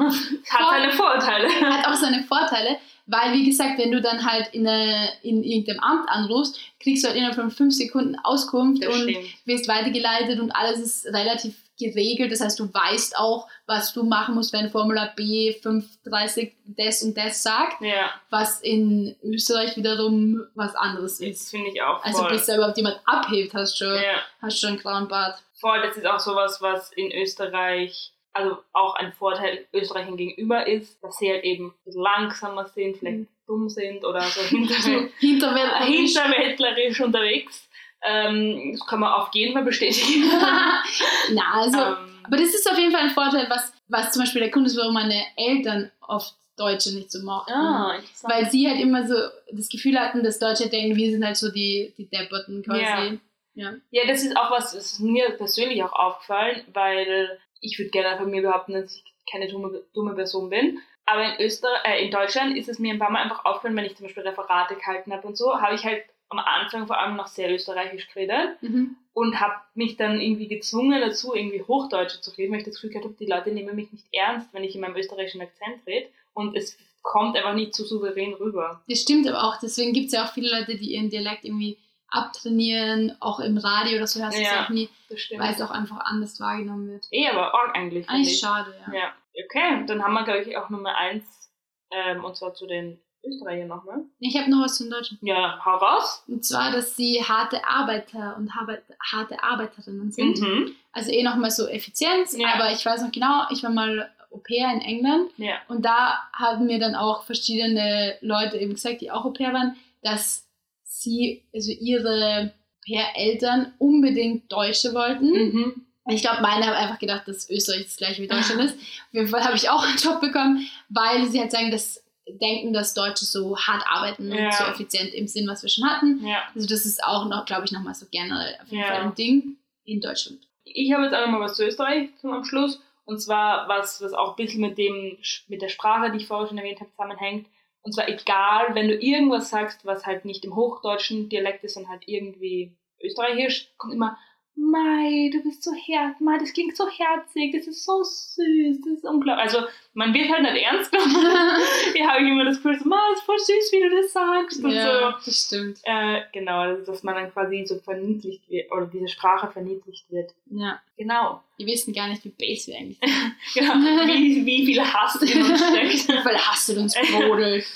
Hat seine Vorteile. Hat auch seine Vorteile, weil wie gesagt, wenn du dann halt in, eine, in irgendeinem Amt anrufst, kriegst du halt innerhalb von fünf Sekunden Auskunft Das und stimmt. wirst weitergeleitet und alles ist relativ geregelt. Das heißt, du weißt auch, was du machen musst, wenn Formular B 530 das und das sagt, Ja, was in Österreich wiederum was anderes das ist. finde ich auch Also voll. bis da überhaupt jemand abhebt, hast du schon, ja. hast schon einen grauen Bart. Voll, das ist auch sowas, was in Österreich, also auch ein Vorteil Österreichern gegenüber ist, dass sie halt eben langsamer sind, vielleicht Mhm. dumm sind oder so hinterwäldlerisch unterwegs. Ähm, das kann man auf jeden Fall bestätigen. Na, also, ähm, aber das ist auf jeden Fall ein Vorteil, was, was zum Beispiel der Grund ist, warum meine Eltern oft Deutsche nicht so mochten. ah. Weil sie halt immer so das Gefühl hatten, dass Deutsche denken, wir sind halt so die, die Depperten quasi. Ja. Ja. Ja, das ist auch was, das ist mir persönlich auch aufgefallen, weil ich würde gerne von mir behaupten, dass ich keine dumme, dumme Person bin. Aber in Österreich, äh, in Deutschland ist es mir ein paar Mal einfach aufgefallen, wenn ich zum Beispiel Referate gehalten habe und so, habe ich halt am Anfang vor allem noch sehr österreichisch geredet Mhm. und habe mich dann irgendwie gezwungen dazu, irgendwie Hochdeutsch zu reden, weil ich das Gefühl gehabt habe, die Leute nehmen mich nicht ernst, wenn ich in meinem österreichischen Akzent rede und es kommt einfach nicht so souverän rüber. Das stimmt aber auch. Deswegen gibt es ja auch viele Leute, die ihren Dialekt irgendwie abtrainieren, auch im Radio oder so hörst du es Ja. auch nie, weil es auch einfach anders wahrgenommen wird. Eh, aber arg eigentlich. Eigentlich ich. schade, ja. Ja, okay. Dann haben wir, glaube ich, auch Nummer eins, ähm, und zwar zu den Österreichern noch, ne? Ich habe noch was zum Deutschen. Ja, hau raus. Und zwar, dass sie harte Arbeiter und harte Arbeiterinnen sind. Mhm. Also eh nochmal so Effizienz, Ja. aber ich weiß noch genau, ich war mal Au pair in England Ja. und da haben mir dann auch verschiedene Leute eben gesagt, die auch Au pair waren, dass sie, also ihre Au-pair-Eltern unbedingt Deutsche wollten. Mhm. Ich glaube, meine haben einfach gedacht, dass Österreich das gleiche wie Deutschland ist. Auf jeden Fall habe ich auch einen Job bekommen, weil sie halt sagen, dass denken, dass Deutsche so hart arbeiten Ja. und so effizient im Sinn, was wir schon hatten. Ja. Also das ist auch noch, glaube ich, nochmal so generell auf jeden Ja. Fall ein Ding in Deutschland. Ich habe jetzt auch noch mal was zu Österreich zum Abschluss. Und zwar was, was auch ein bisschen mit, dem, mit der Sprache, die ich vorher schon erwähnt habe, zusammenhängt. Und zwar egal, wenn du irgendwas sagst, was halt nicht im hochdeutschen Dialekt ist, sondern halt irgendwie österreichisch, kommt immer, Mai, du bist so herzig, Mai, das klingt so herzig, das ist so süß, das ist unglaublich. Also man wird halt nicht ernst genommen. Hier habe ich immer das Gefühl, so, Mai, das ist voll süß, wie du das sagst. Und ja, so. das stimmt. Äh, genau, also, dass man dann quasi so verniedlicht wird, oder diese Sprache verniedlicht wird. Ja. Genau. Die wissen gar nicht, wie base wir eigentlich sind. Genau, wie, wie viel Hass in uns steckt. Weil Hass in uns brodelt.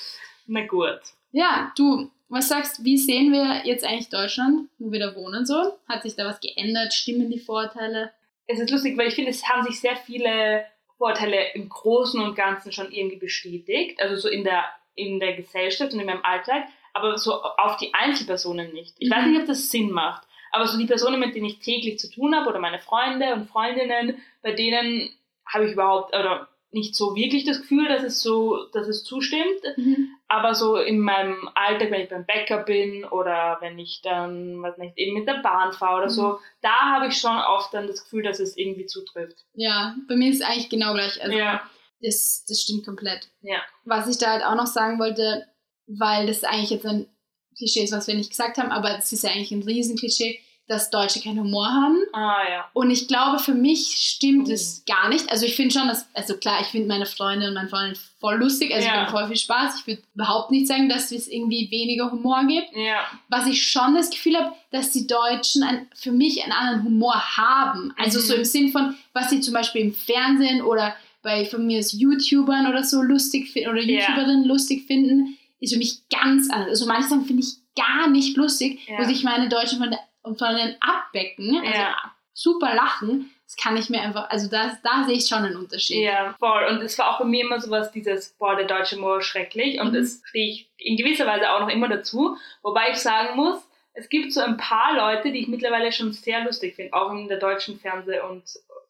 Na gut. Ja, du, was sagst wie sehen wir jetzt eigentlich Deutschland, wo wir da wohnen so? Hat sich da was geändert? Stimmen die Vorteile? Es ist lustig, weil ich finde, es haben sich sehr viele Vorteile im Großen und Ganzen schon irgendwie bestätigt. Also so in der, in der Gesellschaft und in meinem Alltag, aber so auf die Einzelpersonen nicht. Ich weiß Mhm. nicht, ob das Sinn macht. Aber so die Personen, mit denen ich täglich zu tun habe, oder meine Freunde und Freundinnen, bei denen habe ich überhaupt, oder nicht so wirklich das Gefühl, dass es so, dass es zustimmt. Aber so in meinem Alltag, wenn ich beim Bäcker bin oder wenn ich dann, was nicht, eben mit der Bahn fahre oder so, da habe ich schon oft dann das Gefühl, dass es irgendwie zutrifft. Ja, bei mir ist es eigentlich genau gleich. Also ja, das, das stimmt komplett. ja, Was ich da halt auch noch sagen wollte, weil das eigentlich jetzt ein Klischee ist, was wir nicht gesagt haben, aber es ist ja eigentlich ein Riesenklischee, dass Deutsche keinen Humor haben. ah ja. Und ich glaube, für mich stimmt Mhm. es gar nicht. Also ich finde schon, dass, also klar, ich finde meine Freunde und meine Freundin voll lustig, also Ja. wir haben voll viel Spaß. Ich würde überhaupt nicht sagen, dass es irgendwie weniger Humor gibt. Ja, Was ich schon das Gefühl habe, dass die Deutschen ein, für mich einen anderen Humor haben. Also Mhm. so im Sinn von, was sie zum Beispiel im Fernsehen oder bei von mir aus YouTubern oder so lustig finden oder Ja. YouTuberinnen lustig finden, ist für mich ganz anders. Also manche Sachen finde ich gar nicht lustig, Ja. wo sich meine Deutschen von, der, von denen abbecken, also Ja. super lachen. Das kann ich mir einfach, also da, da sehe ich schon einen Unterschied. Ja, voll. Und es war auch bei mir immer sowas, dieses, boah, der deutsche Humor schrecklich. Und Mhm. das stehe ich in gewisser Weise auch noch immer dazu. Wobei ich sagen muss, es gibt so ein paar Leute, die ich mittlerweile schon sehr lustig finde, auch in der deutschen Fernseh- und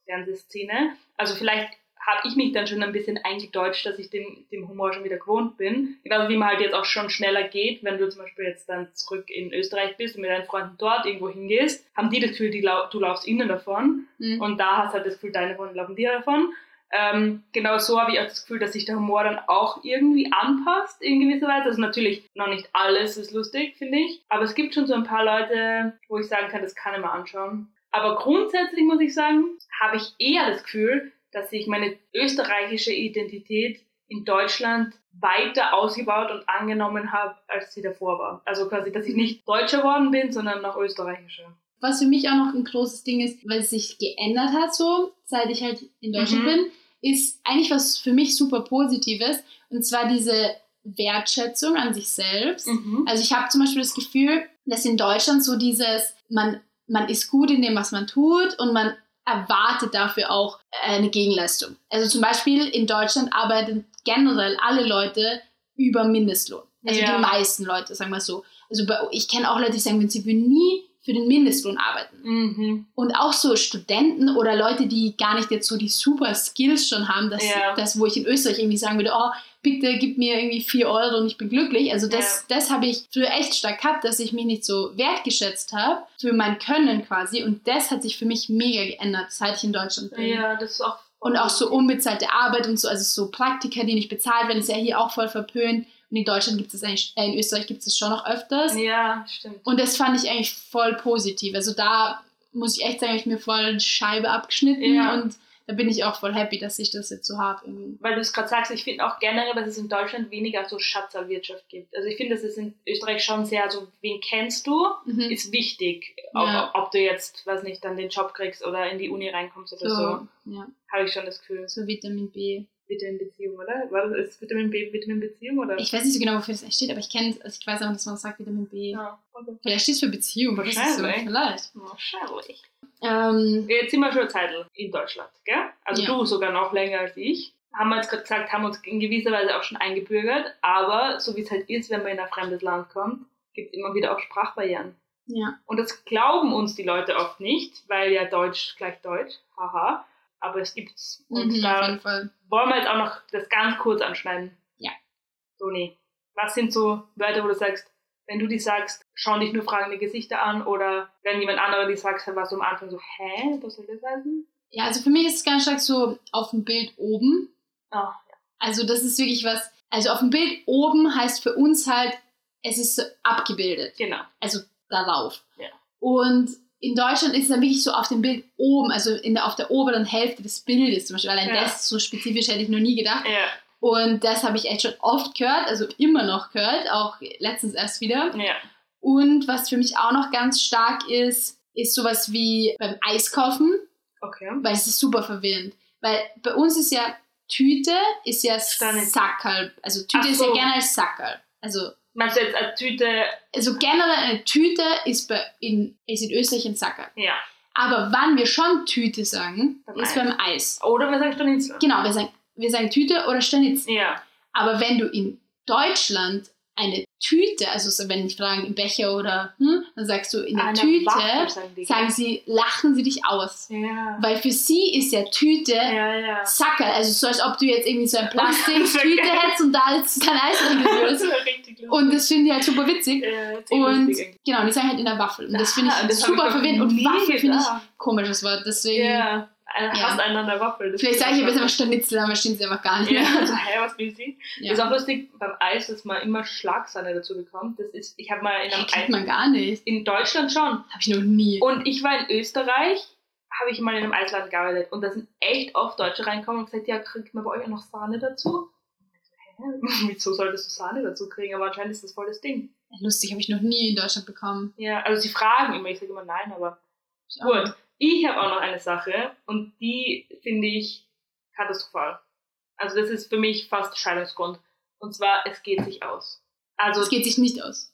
Fernsehszene. Also vielleicht habe ich mich dann schon ein bisschen eingedeutscht, dass ich dem, dem Humor schon wieder gewohnt bin. Genauso wie man halt jetzt auch schon schneller geht, wenn du zum Beispiel jetzt dann zurück in Österreich bist und mit deinen Freunden dort irgendwo hingehst, haben die das Gefühl, die lau du laufst ihnen davon. Mhm. Und da hast du halt das Gefühl, deine Freunde laufen dir davon. Ähm, genau so habe ich auch das Gefühl, dass sich der Humor dann auch irgendwie anpasst in gewisser Weise. Also natürlich noch nicht alles ist lustig, finde ich. Aber es gibt schon so ein paar Leute, wo ich sagen kann, das kann ich mal anschauen. Aber grundsätzlich muss ich sagen, habe ich eher das Gefühl, dass ich meine österreichische Identität in Deutschland weiter ausgebaut und angenommen habe, als sie davor war. Also quasi, dass ich nicht Deutscher geworden bin, sondern noch Österreichischer. Was für mich auch noch ein großes Ding ist, weil es sich geändert hat so, seit ich halt in Deutschland Mhm. bin, ist eigentlich was für mich super Positives. Und zwar diese Wertschätzung an sich selbst. Mhm. Also ich habe zum Beispiel das Gefühl, dass in Deutschland so dieses, man, man ist gut in dem, was man tut und man erwartet dafür auch eine Gegenleistung. Also zum Beispiel in Deutschland arbeiten generell alle Leute über Mindestlohn. Also Ja. die meisten Leute, sagen wir so. Also bei, ich kenne auch Leute, die sagen, sie würden nie für den Mindestlohn arbeiten. Mhm. Und auch so Studenten oder Leute, die gar nicht jetzt so die super Skills schon haben, dass Ja. das, wo ich in Österreich irgendwie sagen würde, oh, bitte gib mir irgendwie 4 Euro und ich bin glücklich. Also das, das habe ich früher echt stark gehabt, dass ich mich nicht so wertgeschätzt habe für mein Können quasi. Und das hat sich für mich mega geändert, seit ich in Deutschland bin. Ja, das ist auch. Und auch so unbezahlte Arbeit und so, also so Praktika, die nicht bezahlt werden, ist ja hier auch voll verpönt. In Deutschland gibt es eigentlich, äh, in Österreich gibt es das schon noch öfters. Ja, stimmt. Und das fand ich eigentlich voll positiv. Also da muss ich echt sagen, habe ich mir voll eine Scheibe abgeschnitten Ja. und da bin ich auch voll happy, dass ich das jetzt so habe. Weil du es gerade sagst, ich finde auch generell, dass es in Deutschland weniger so Schatzerwirtschaft gibt. Also ich finde, dass es in Österreich schon sehr so, wen kennst du, Mhm. ist wichtig. Ob, Ja. ob du jetzt, weiß nicht, dann den Job kriegst oder in die Uni reinkommst oder so, So, ja, habe ich schon das Gefühl. so Vitamin B. Vitamin Beziehung, oder? War das ist Vitamin B Vitamin Beziehung, oder? Ich weiß nicht so genau, wofür das steht, aber ich kenne also ich weiß auch, dass man sagt Vitamin B. ja, okay. Vielleicht steht es für Beziehung, das ist so, Wahrscheinlich. vielleicht. Wahrscheinlich. Ähm, Jetzt sind wir schon eine Zeit in Deutschland, gell? Also Ja. du sogar noch länger als ich. Haben wir jetzt gerade gesagt, haben uns in gewisser Weise auch schon eingebürgert, aber so wie es halt ist, wenn man in ein fremdes Land kommt, gibt es immer wieder auch Sprachbarrieren. ja. Und das glauben uns die Leute oft nicht, weil ja Deutsch gleich Deutsch, haha. Aber es gibt's. Und Mhm, auf da jeden Fall. wollen wir jetzt auch noch das ganz kurz anschneiden. Ja. Toni, was sind so Wörter, wo du sagst, wenn du die sagst, schauen dich nur fragende Gesichter an oder wenn jemand anderer die sagt, dann warst du am Anfang so, hä, was soll das heißen? Ja, also für mich ist es ganz stark so auf dem Bild oben. Ah, Also das ist wirklich was, also auf dem Bild oben heißt für uns halt, es ist so abgebildet. genau. also darauf. Ja. Und in Deutschland ist es dann wirklich so auf dem Bild oben, also in der, auf der oberen Hälfte des Bildes zum Beispiel. Allein Ja. das so spezifisch hätte ich noch nie gedacht. Ja, Und das habe ich echt schon oft gehört, also immer noch gehört, auch letztens erst wieder. ja. Und was für mich auch noch ganz stark ist, ist sowas wie beim Eiskaufen, Okay. weil es ist super verwirrend. Weil bei uns ist ja Tüte, ist ja. Sackerl. Also Tüte Ach ist ja so. gerne als Sackerl. Also Meinst du jetzt eine Tüte? also generell eine Tüte ist, bei, in, ist in Österreich ein Sackerl. Ja. Aber wann wir schon Tüte sagen, Beim ist Eis. beim Eis. Oder wir sagen Stanitzel. Genau, wir sagen, wir sagen Tüte oder Stanitz. Ja. Aber wenn du in Deutschland eine Tüte, also so, wenn ich fragen im Becher oder, hm, dann sagst du in der Eine Tüte, sagen die. sagen sie, lachen sie dich aus. Ja. Weil für sie ist ja Tüte Ja, ja. Sackerl, also so als ob du jetzt irgendwie so ein Das wär Plastiktüte hättest und da jetzt dein Eis drin Das lustig. Und das finde ich halt super witzig. Und lustig genau, die sagen halt in der Waffel. Und das finde Ah, ich das hab super verwirrend. Und Waffel finde ich komisches Wort. Deswegen, Ja. Ein- Ja. Fast einander Waffel. Das vielleicht sage ich jetzt einfach- einfach Stanitzel, aber stimmt sie einfach gar nicht Ja, also, hä, was will sie? Ja. Ist auch lustig beim Eis, dass man immer Schlagsahne dazu bekommt. Das ist, ich habe mal in einem Kennt Eis, man gar nicht. in Deutschland schon. Habe ich noch nie. Und ich war in Österreich, habe ich mal in einem Eisladen gearbeitet und da sind echt oft Deutsche reinkommen und gesagt, ja, kriegt man bei euch auch noch Sahne dazu? Hä? Wieso solltest du Sahne dazu kriegen? Aber anscheinend ist das voll das Ding. Lustig, habe ich noch nie in Deutschland bekommen. Ja, also sie fragen immer, ich sage immer nein, aber Ich gut. Ich habe auch noch eine Sache und die finde ich katastrophal. Also das ist für mich fast Scheidungsgrund. Und zwar, es geht sich aus. Also, Es geht sich nicht aus.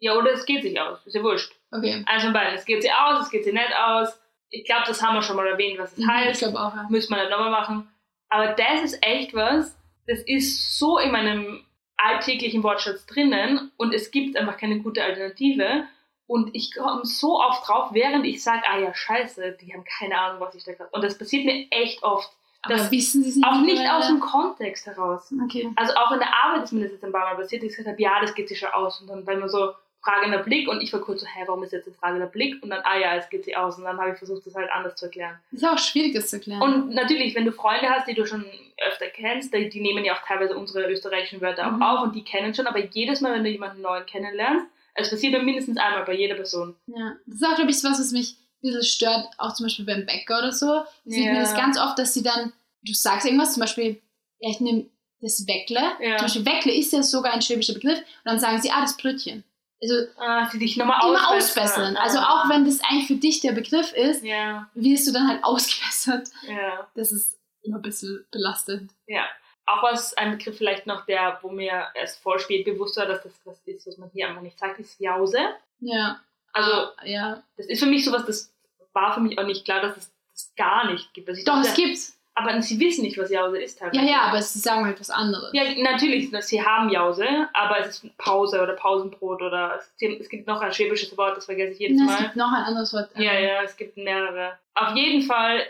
ja, oder es geht sich aus. Ist ja wurscht. Okay. Eins von beiden. Es geht sie aus, es geht sie nicht aus. Ich glaube, das haben wir schon mal erwähnt, was es Mhm, Ich heißt. glaube auch, ja. Müssen wir nicht nochmal machen. Aber das ist echt was, das ist so in meinem alltäglichen Wortschatz drinnen und es gibt einfach keine gute Alternative. Und ich komme so oft drauf, während ich sage, ah ja, scheiße, die haben keine Ahnung, was ich da gerade... Und das passiert mir echt oft. Aber Das- wissen Sie es nicht? Auch nicht aus dem Kontext heraus. Okay. Also auch in der Arbeit ist mir das jetzt ein paar Mal passiert, dass ich gesagt habe, ja, das geht sich schon aus. Und dann war immer so fragender Blick und ich war kurz so, hä, warum ist jetzt ein fragender Blick? Und dann, ah ja, es geht sich aus. Und dann habe ich versucht, das halt anders zu erklären. Das ist auch schwierig, das zu erklären. Und natürlich, wenn du Freunde hast, die du schon öfter kennst, die, die nehmen ja auch teilweise unsere österreichischen Wörter auch Mhm. auf und die kennen schon, aber jedes Mal, wenn du jemanden neuen kennenlernst, es passiert dann mindestens einmal bei jeder Person. Ja, das ist auch, glaube ich, was, was mich ein bisschen stört, auch zum Beispiel beim Bäcker oder so. Sieht Ja. das ganz oft, dass sie dann, du sagst irgendwas, zum Beispiel, ja, ich nehme das Weckle. Ja. Zum Beispiel Weckle ist ja sogar ein schwäbischer Begriff. Und dann sagen sie, ah, das Brötchen. Also Ah, die dich nochmal immer ausbessern. ausbessern. Also Ah. auch wenn das eigentlich für dich der Begriff ist, Ja, wirst du dann halt ausgebessert. ja. Das ist immer ein bisschen belastend. Ja, auch was ein Begriff vielleicht noch, der, wo mir erst voll spät bewusst war, dass das was ist, was man hier einfach nicht sagt, ist Jause. Ja. Also, Ah, ja. das ist für mich sowas, das war für mich auch nicht klar, dass es das gar nicht gibt. Also ich Doch, dachte, es gibt's. Aber sie wissen nicht, was Jause ist. Ja, teilweise. ja, aber sie sagen halt was anderes. Ja, natürlich, sie haben Jause, aber es ist Pause oder Pausenbrot oder es, gibt noch ein schwäbisches Wort, das vergesse ich jedes Na, es Mal. gibt noch ein anderes Wort. Ja, ja, es gibt mehrere. Auf jeden Fall,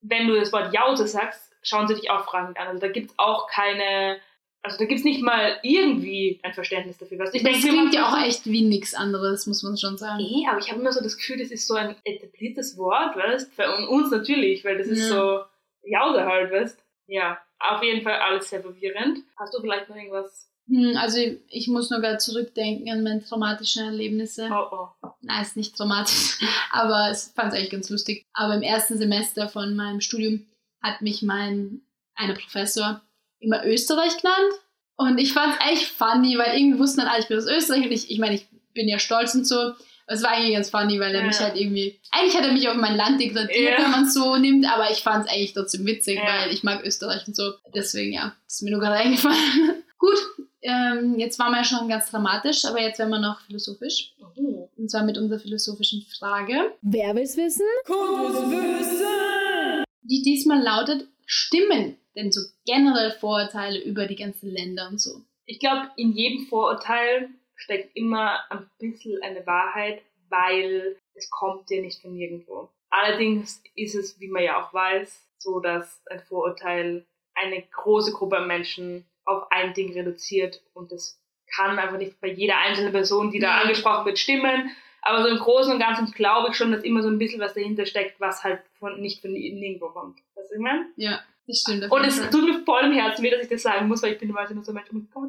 wenn du das Wort Jause sagst, schauen sie dich auch fragend an. Also da gibt es auch keine, also da gibt es nicht mal irgendwie ein Verständnis dafür. Was ich das denke, klingt ja auch echt wie nichts anderes, muss man schon sagen. Nee, aber ich habe immer so das Gefühl, das ist so ein etabliertes Wort, weißt Für uns natürlich, weil das ist Ja. so Jause halt, weißt Ja, auf jeden Fall alles sehr verwirrend. Hast du vielleicht noch irgendwas? Hm, also ich muss nur gerade zurückdenken an meine traumatischen Erlebnisse. Oh, oh. Nein, ist nicht traumatisch, aber ich fand es eigentlich ganz lustig. Aber im ersten Semester von meinem Studium hat mich mein einer Professor immer Österreich genannt. Und ich fand es eigentlich funny, weil irgendwie wussten dann alle, ich bin aus Österreich und ich, ich meine, ich bin ja stolz und so. Aber Es war eigentlich ganz funny, weil er Ja. mich halt irgendwie. Eigentlich hat er mich auf mein Land degradiert, Ja. wenn man es so nimmt, aber ich fand es eigentlich trotzdem witzig, Ja. weil ich mag Österreich und so. Deswegen, ja, das ist mir nur gerade eingefallen. Gut, ähm, jetzt waren wir ja schon ganz dramatisch, aber jetzt werden wir noch philosophisch. Oh. Und zwar mit unserer philosophischen Frage, Wer will's wissen? Die diesmal lautet: Stimmen denn so generell Vorurteile über die ganzen Länder und so? Ich glaube, in jedem Vorurteil steckt immer ein bisschen eine Wahrheit, weil es kommt dir nicht von nirgendwo. Allerdings ist es, wie man ja auch weiß, so, dass ein Vorurteil eine große Gruppe an Menschen auf ein Ding reduziert und das kann einfach nicht bei jeder einzelnen Person, die da Ja. angesprochen wird, stimmen. Aber so im Großen und Ganzen glaube ich schon, dass immer so ein bisschen was dahinter steckt, was halt von, nicht von nirgendwo kommt. Weißt du, ich meine? Ja, das stimmt. Und es tut mir voll im Herzen weh, dass ich das sagen muss, weil ich bin immer so ein Mensch,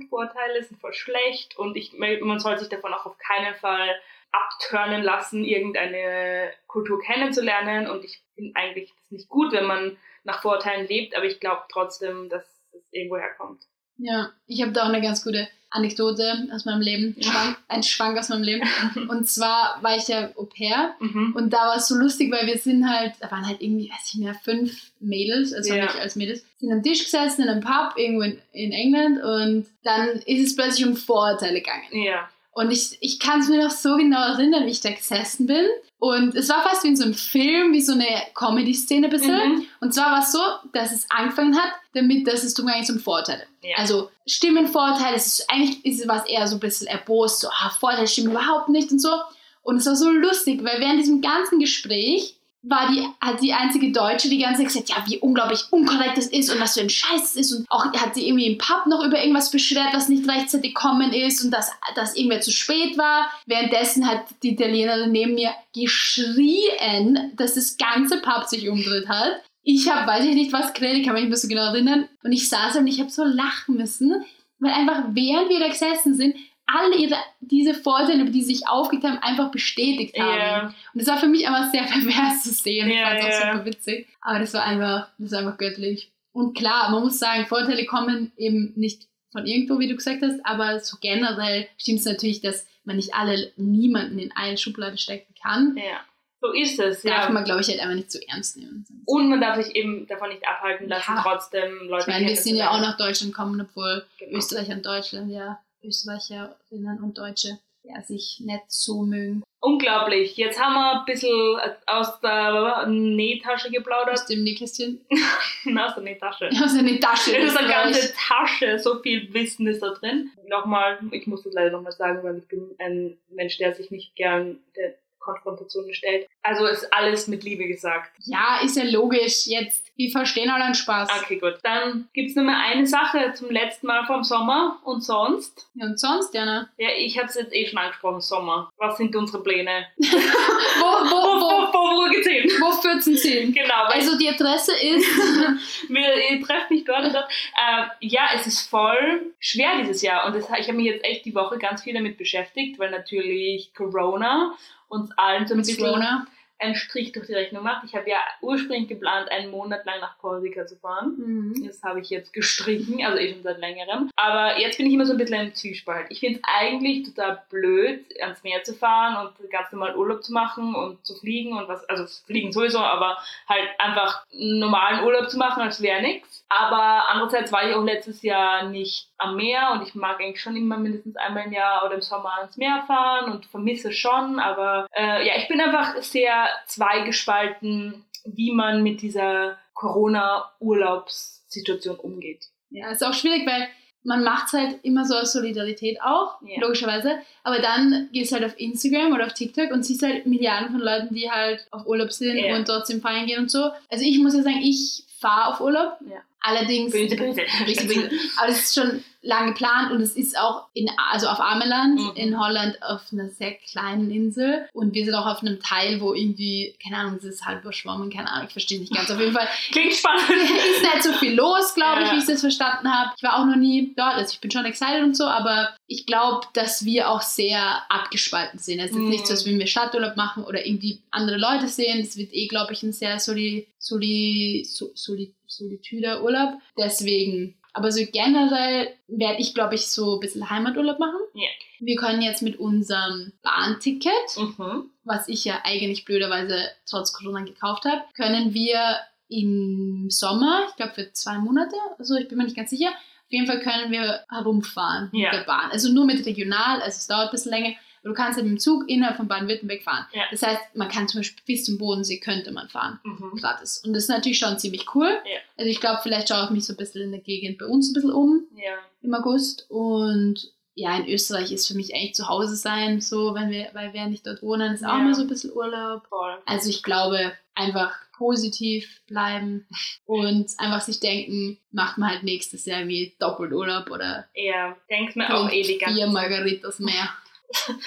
Vorurteile sind voll schlecht und ich, man soll sich davon auch auf keinen Fall abturnen lassen, irgendeine Kultur kennenzulernen und ich finde eigentlich das nicht gut, wenn man nach Vorurteilen lebt, aber ich glaube trotzdem, dass es irgendwo herkommt. Ja, ich habe da auch eine ganz gute Anekdote aus meinem Leben. Schwank, ein Schwank aus meinem Leben. Und zwar war ich ja Au pair Mhm. und da war es so lustig, weil wir sind halt, da waren halt irgendwie, weiß ich mehr, fünf Mädels, also Ja. nicht als Mädels, sind am Tisch gesessen in einem Pub irgendwo in, in England und dann ist es plötzlich um Vorurteile gegangen. Ja. Und ich, ich kann es mir noch so genau erinnern, wie ich da gesessen bin. Und es war fast wie in so einem Film, wie so eine Comedy-Szene ein bisschen. Mhm. Und zwar war es so, dass es angefangen hat, damit, dass es eigentlich um Vorurteile. Ja. Also Stimmenvorteile, es ist, eigentlich ist was eher so ein bisschen erbost, so, ah, Vorteile stimmen überhaupt nicht und so. Und es war so lustig, weil während diesem ganzen Gespräch war die, hat die einzige Deutsche die ganze Zeit gesagt, ja, wie unglaublich unkorrekt das ist und was für ein Scheiß das ist. Und auch hat sie irgendwie im Pub noch über irgendwas beschwert, was nicht rechtzeitig gekommen ist und dass, dass irgendwer zu spät war. Währenddessen hat die Italienerin neben mir geschrien, dass das ganze Pub sich umdreht hat. Ich habe, weiß ich nicht, was geredet, ich kann mich nicht mehr so genau erinnern. Und ich saß und ich habe so lachen müssen, weil einfach während wir da gesessen sind, alle ihre, diese Vorteile, über die sie sich aufgeregt haben, einfach bestätigt haben. Ja. Und das war für mich einfach sehr pervers zu sehen. ich Ja, fand es auch super witzig. Aber das war einfach, das war einfach göttlich. Und klar, man muss sagen, Vorteile kommen eben nicht von irgendwo, wie du gesagt hast, aber so generell stimmt es natürlich, dass man nicht alle, niemanden in eine Schublade stecken kann. ja. So ist es, Darf ja. man, glaube ich, halt einfach nicht zu ernst nehmen. Und man darf sich eben davon nicht abhalten lassen, Ja. trotzdem Leute ich meine, wir sind ja auch nach Deutschland gekommen, obwohl Genau. Österreich und Deutschland ja Österreicherinnen und Deutsche ja, sich nicht so mögen. Unglaublich. Jetzt haben wir ein bisschen aus der Nähtasche geplaudert. Aus dem Nähkästchen. Na, aus der Nähtasche. Aus der Nähtasche. Das ist eine ganze Tasche, so viel Wissen ist da drin. Nochmal, ich muss das leider nochmal sagen, weil ich bin ein Mensch, der sich nicht gern der Konfrontation stellt. Also ist alles mit Liebe gesagt. Ja, ist ja logisch. Jetzt, wir verstehen alle einen Spaß. Okay, gut. Dann gibt's nur mehr eine Sache zum letzten Mal vom Sommer und sonst. Ja, und sonst, Jana? Ja, ich habe es jetzt eh schon angesprochen, Sommer. Was sind unsere Pläne? Wo, wo, Wo, wo, wo, wo geht's hin? wo führt's uns hin? Genau, Also die Adresse ist wir, ihr trefft mich dort und dort. Äh, ja, es ist voll schwer dieses Jahr und das, ich habe mich jetzt echt die Woche ganz viel damit beschäftigt, weil natürlich Corona uns allen so ein bisschen Corona. Einen Strich durch die Rechnung macht. Ich habe ja ursprünglich geplant, einen Monat lang nach Korsika zu fahren. Mhm. Das habe ich jetzt gestrichen, also eh schon seit längerem. Aber jetzt bin ich immer so ein bisschen im Zwiespalt. Ich finde es eigentlich total blöd, ans Meer zu fahren und ganz normal Urlaub zu machen und zu fliegen und was, also fliegen sowieso, aber halt einfach normalen Urlaub zu machen, als wäre nichts. Aber andererseits war ich auch letztes Jahr nicht am Meer und ich mag eigentlich schon immer mindestens einmal im Jahr oder im Sommer ans Meer fahren und vermisse schon, aber äh, ja, ich bin einfach sehr zweigespalten, wie man mit dieser Corona-Urlaubssituation umgeht. Ja, ist auch schwierig, weil man macht es halt immer so aus Solidarität auch, Ja. logischerweise. Aber dann gehst du halt auf Instagram oder auf TikTok und siehst halt Milliarden von Leuten, die halt auf Urlaub sind Ja. und trotzdem feiern gehen und so. Also ich muss ja sagen, ich fahre auf Urlaub. Ja. Allerdings, Böse, böse. Böse, böse. aber es ist schon lang geplant und es ist auch in, also auf Armeland Mhm. in Holland auf einer sehr kleinen Insel und wir sind auch auf einem Teil, wo irgendwie, keine Ahnung, es ist halb überschwommen, keine Ahnung, ich verstehe es nicht ganz. Auf jeden Fall Klingt spannend. ist nicht so viel los, glaube ich, Ja. wie ich das verstanden habe. Ich war auch noch nie dort, also ich bin schon excited und so, aber ich glaube, dass wir auch sehr abgespalten sind. Es ist Mhm. nicht so, als würden wir Stadturlaub machen oder irgendwie andere Leute sehen. Es wird eh, glaube ich, ein sehr soli, soli, so- soli, solitüder Urlaub. Deswegen, aber so generell werde ich, glaube ich, so ein bisschen Heimaturlaub machen. Ja. Wir können jetzt mit unserem Bahnticket Mhm. was ich ja eigentlich blöderweise trotz Corona gekauft habe, können wir im Sommer, ich glaube für zwei Monate, also ich bin mir nicht ganz sicher, auf jeden Fall können wir herumfahren Ja. mit der Bahn. Also nur mit regional, also es dauert ein bisschen länger, du kannst halt mit dem Zug innerhalb von Baden-Württemberg fahren. Ja. Das heißt, man kann zum Beispiel bis zum Bodensee könnte man fahren, Mhm. gratis. Und das ist natürlich schon ziemlich cool. Ja. Also ich glaube, vielleicht schaue ich mich so ein bisschen in der Gegend bei uns ein bisschen um Ja. im August und ja, in Österreich ist für mich eigentlich zu Hause sein, so, wenn wir, weil wir nicht dort wohnen, ist auch mal so ein bisschen Urlaub. Voll. Also ich glaube, einfach positiv bleiben und einfach sich denken, macht man halt nächstes Jahr wie Doppelurlaub oder Ja, denk's mir auch eh die ganze vier. Margaritas mehr.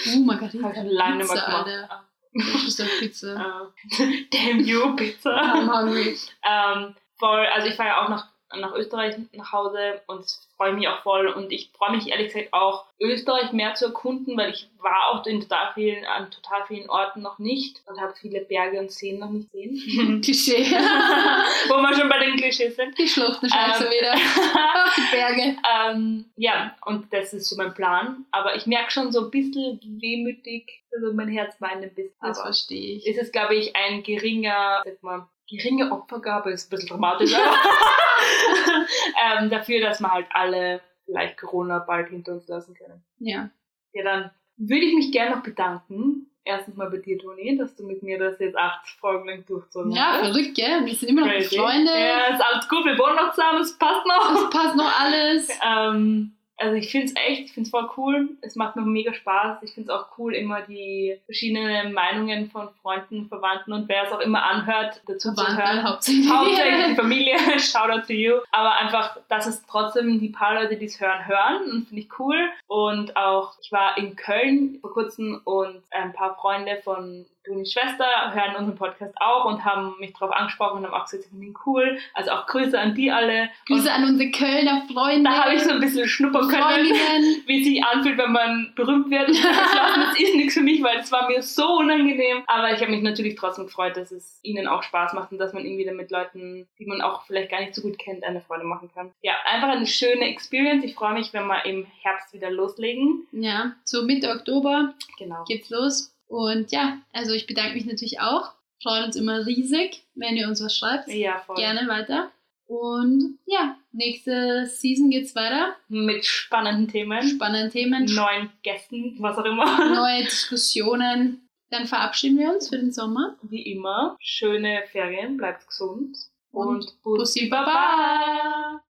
Uh, Margarita. Hab ich mehr Pizza, gemacht. Alter. Das ist Pizza. Ah. Damn you, Pizza. I'm hungry. Ähm, voll, also ich fahre ja auch nach, nach Österreich nach Hause und freue mich auch voll und ich freue mich ehrlich gesagt auch Österreich mehr zu erkunden, weil ich war auch in total vielen, an total vielen Orten noch nicht und habe viele Berge und Seen noch nicht gesehen. Klischee. Wo wir schon bei den Klischees sind. Die Schluchten scheiße Ähm. wieder. Auf die Berge. ähm, ja, und das ist so mein Plan. Aber ich merke schon so ein bisschen wehmütig, also mein Herz weint ein bisschen. Das verstehe ich. ist es, glaube ich, ein geringer, sag mal, geringe Opfergabe, ist ein bisschen dramatisch, ähm, dafür, dass wir halt alle vielleicht Corona bald hinter uns lassen können. Ja. Ja, dann würde ich mich gerne noch bedanken. Erstens mal bei dir, Toni, dass du mit mir das jetzt acht Folgen lang durchzogen Ja, hast. verrückt, gell? Wir sind immer noch. Freunde. Ja, ist alles gut, wir wohnen noch zusammen, es passt noch. Es passt noch alles. Ähm, also ich finde es echt, ich finde es voll cool. Es macht mir mega Spaß. Ich finde es auch cool, immer die verschiedenen Meinungen von Freunden, Verwandten und wer es auch immer anhört, dazu zu Verwandte hören. hauptsächlich. Hauptsächlich die Familie, shout out to you. Aber einfach, dass es trotzdem die paar Leute, die es hören, hören und finde ich cool. Und auch, ich war in Köln vor kurzem und ein paar Freunde von Tonis Schwester hören unseren Podcast auch und haben mich darauf angesprochen und haben auch gesagt, sie finden ihn cool. Also auch Grüße an die alle. Grüße und an unsere Kölner Freunde. da habe ich so ein bisschen schnuppern können, Freundinnen. wie es sich anfühlt, wenn man berühmt wird. Ich das ist nichts für mich, weil es war mir so unangenehm. Aber ich habe mich natürlich trotzdem gefreut, dass es ihnen auch Spaß macht und dass man irgendwie mit Leuten, die man auch vielleicht gar nicht so gut kennt, eine Freude machen kann. Ja, einfach eine schöne Experience. Ich freue mich, wenn wir im Herbst wieder loslegen. Ja, so Mitte Oktober Genau. geht's los. Und ja, also ich bedanke mich natürlich auch. Freuen uns immer riesig, wenn ihr uns was schreibt. Ja, voll. Gerne weiter. Und ja, nächste Season geht's weiter. Mit spannenden Themen, Spannende Themen, neuen Gästen, was auch immer. neue Diskussionen. Dann verabschieden wir uns für den Sommer. Wie immer, schöne Ferien, bleibt gesund Und und Bussi Baba!